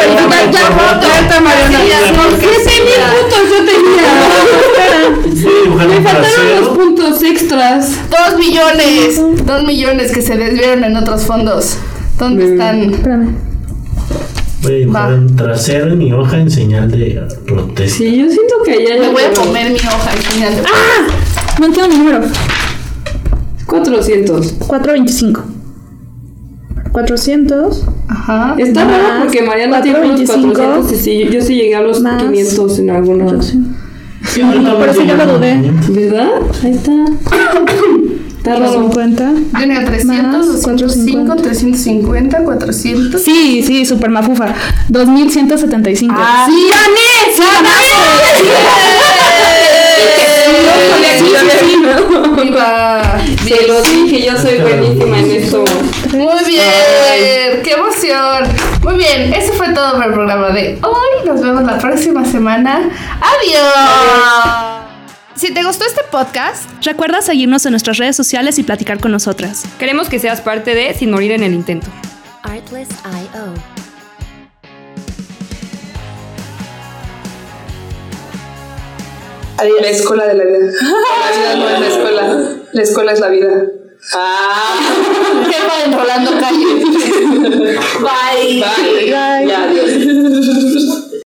un Faltaron los puntos extras. Dos millones. Dos millones que se desvieron en otros fondos. ¿Dónde están? Espérame. Voy a dibujar un trasero en mi hoja en señal de protesta. Sí, yo siento que hay Me voy a comer mi hoja al final de No entiendo el número. 400. 425. 400. Ajá. Está Más raro porque Mariana tiene 425 400 y sí, yo sí llegué a los más 500 en algunos. Sí, yo también por eso yo lo dudé. 500. ¿Verdad? Ahí está. Está raro. 50. Yo tenía 300, Más 205, 350, 400. Sí, sí, super mafufa. 2175. Ah. ¡Sí, gané! ¡Sí, Viva. Se lo dije, yo soy buenísima en esto. Muy bien, qué emoción. Muy bien, eso fue todo por el programa de hoy. Nos vemos la próxima semana. Adiós. Si te gustó este podcast, Recuerda seguirnos en nuestras redes sociales y platicar con nosotras. Queremos que seas parte de Sin Morir en el Intento. Artlist.io. La escuela de la vida. La vida no es la escuela. La escuela es la vida. Ah. Jefa de Rolando Calle. Bye. Bye. Ya, adiós.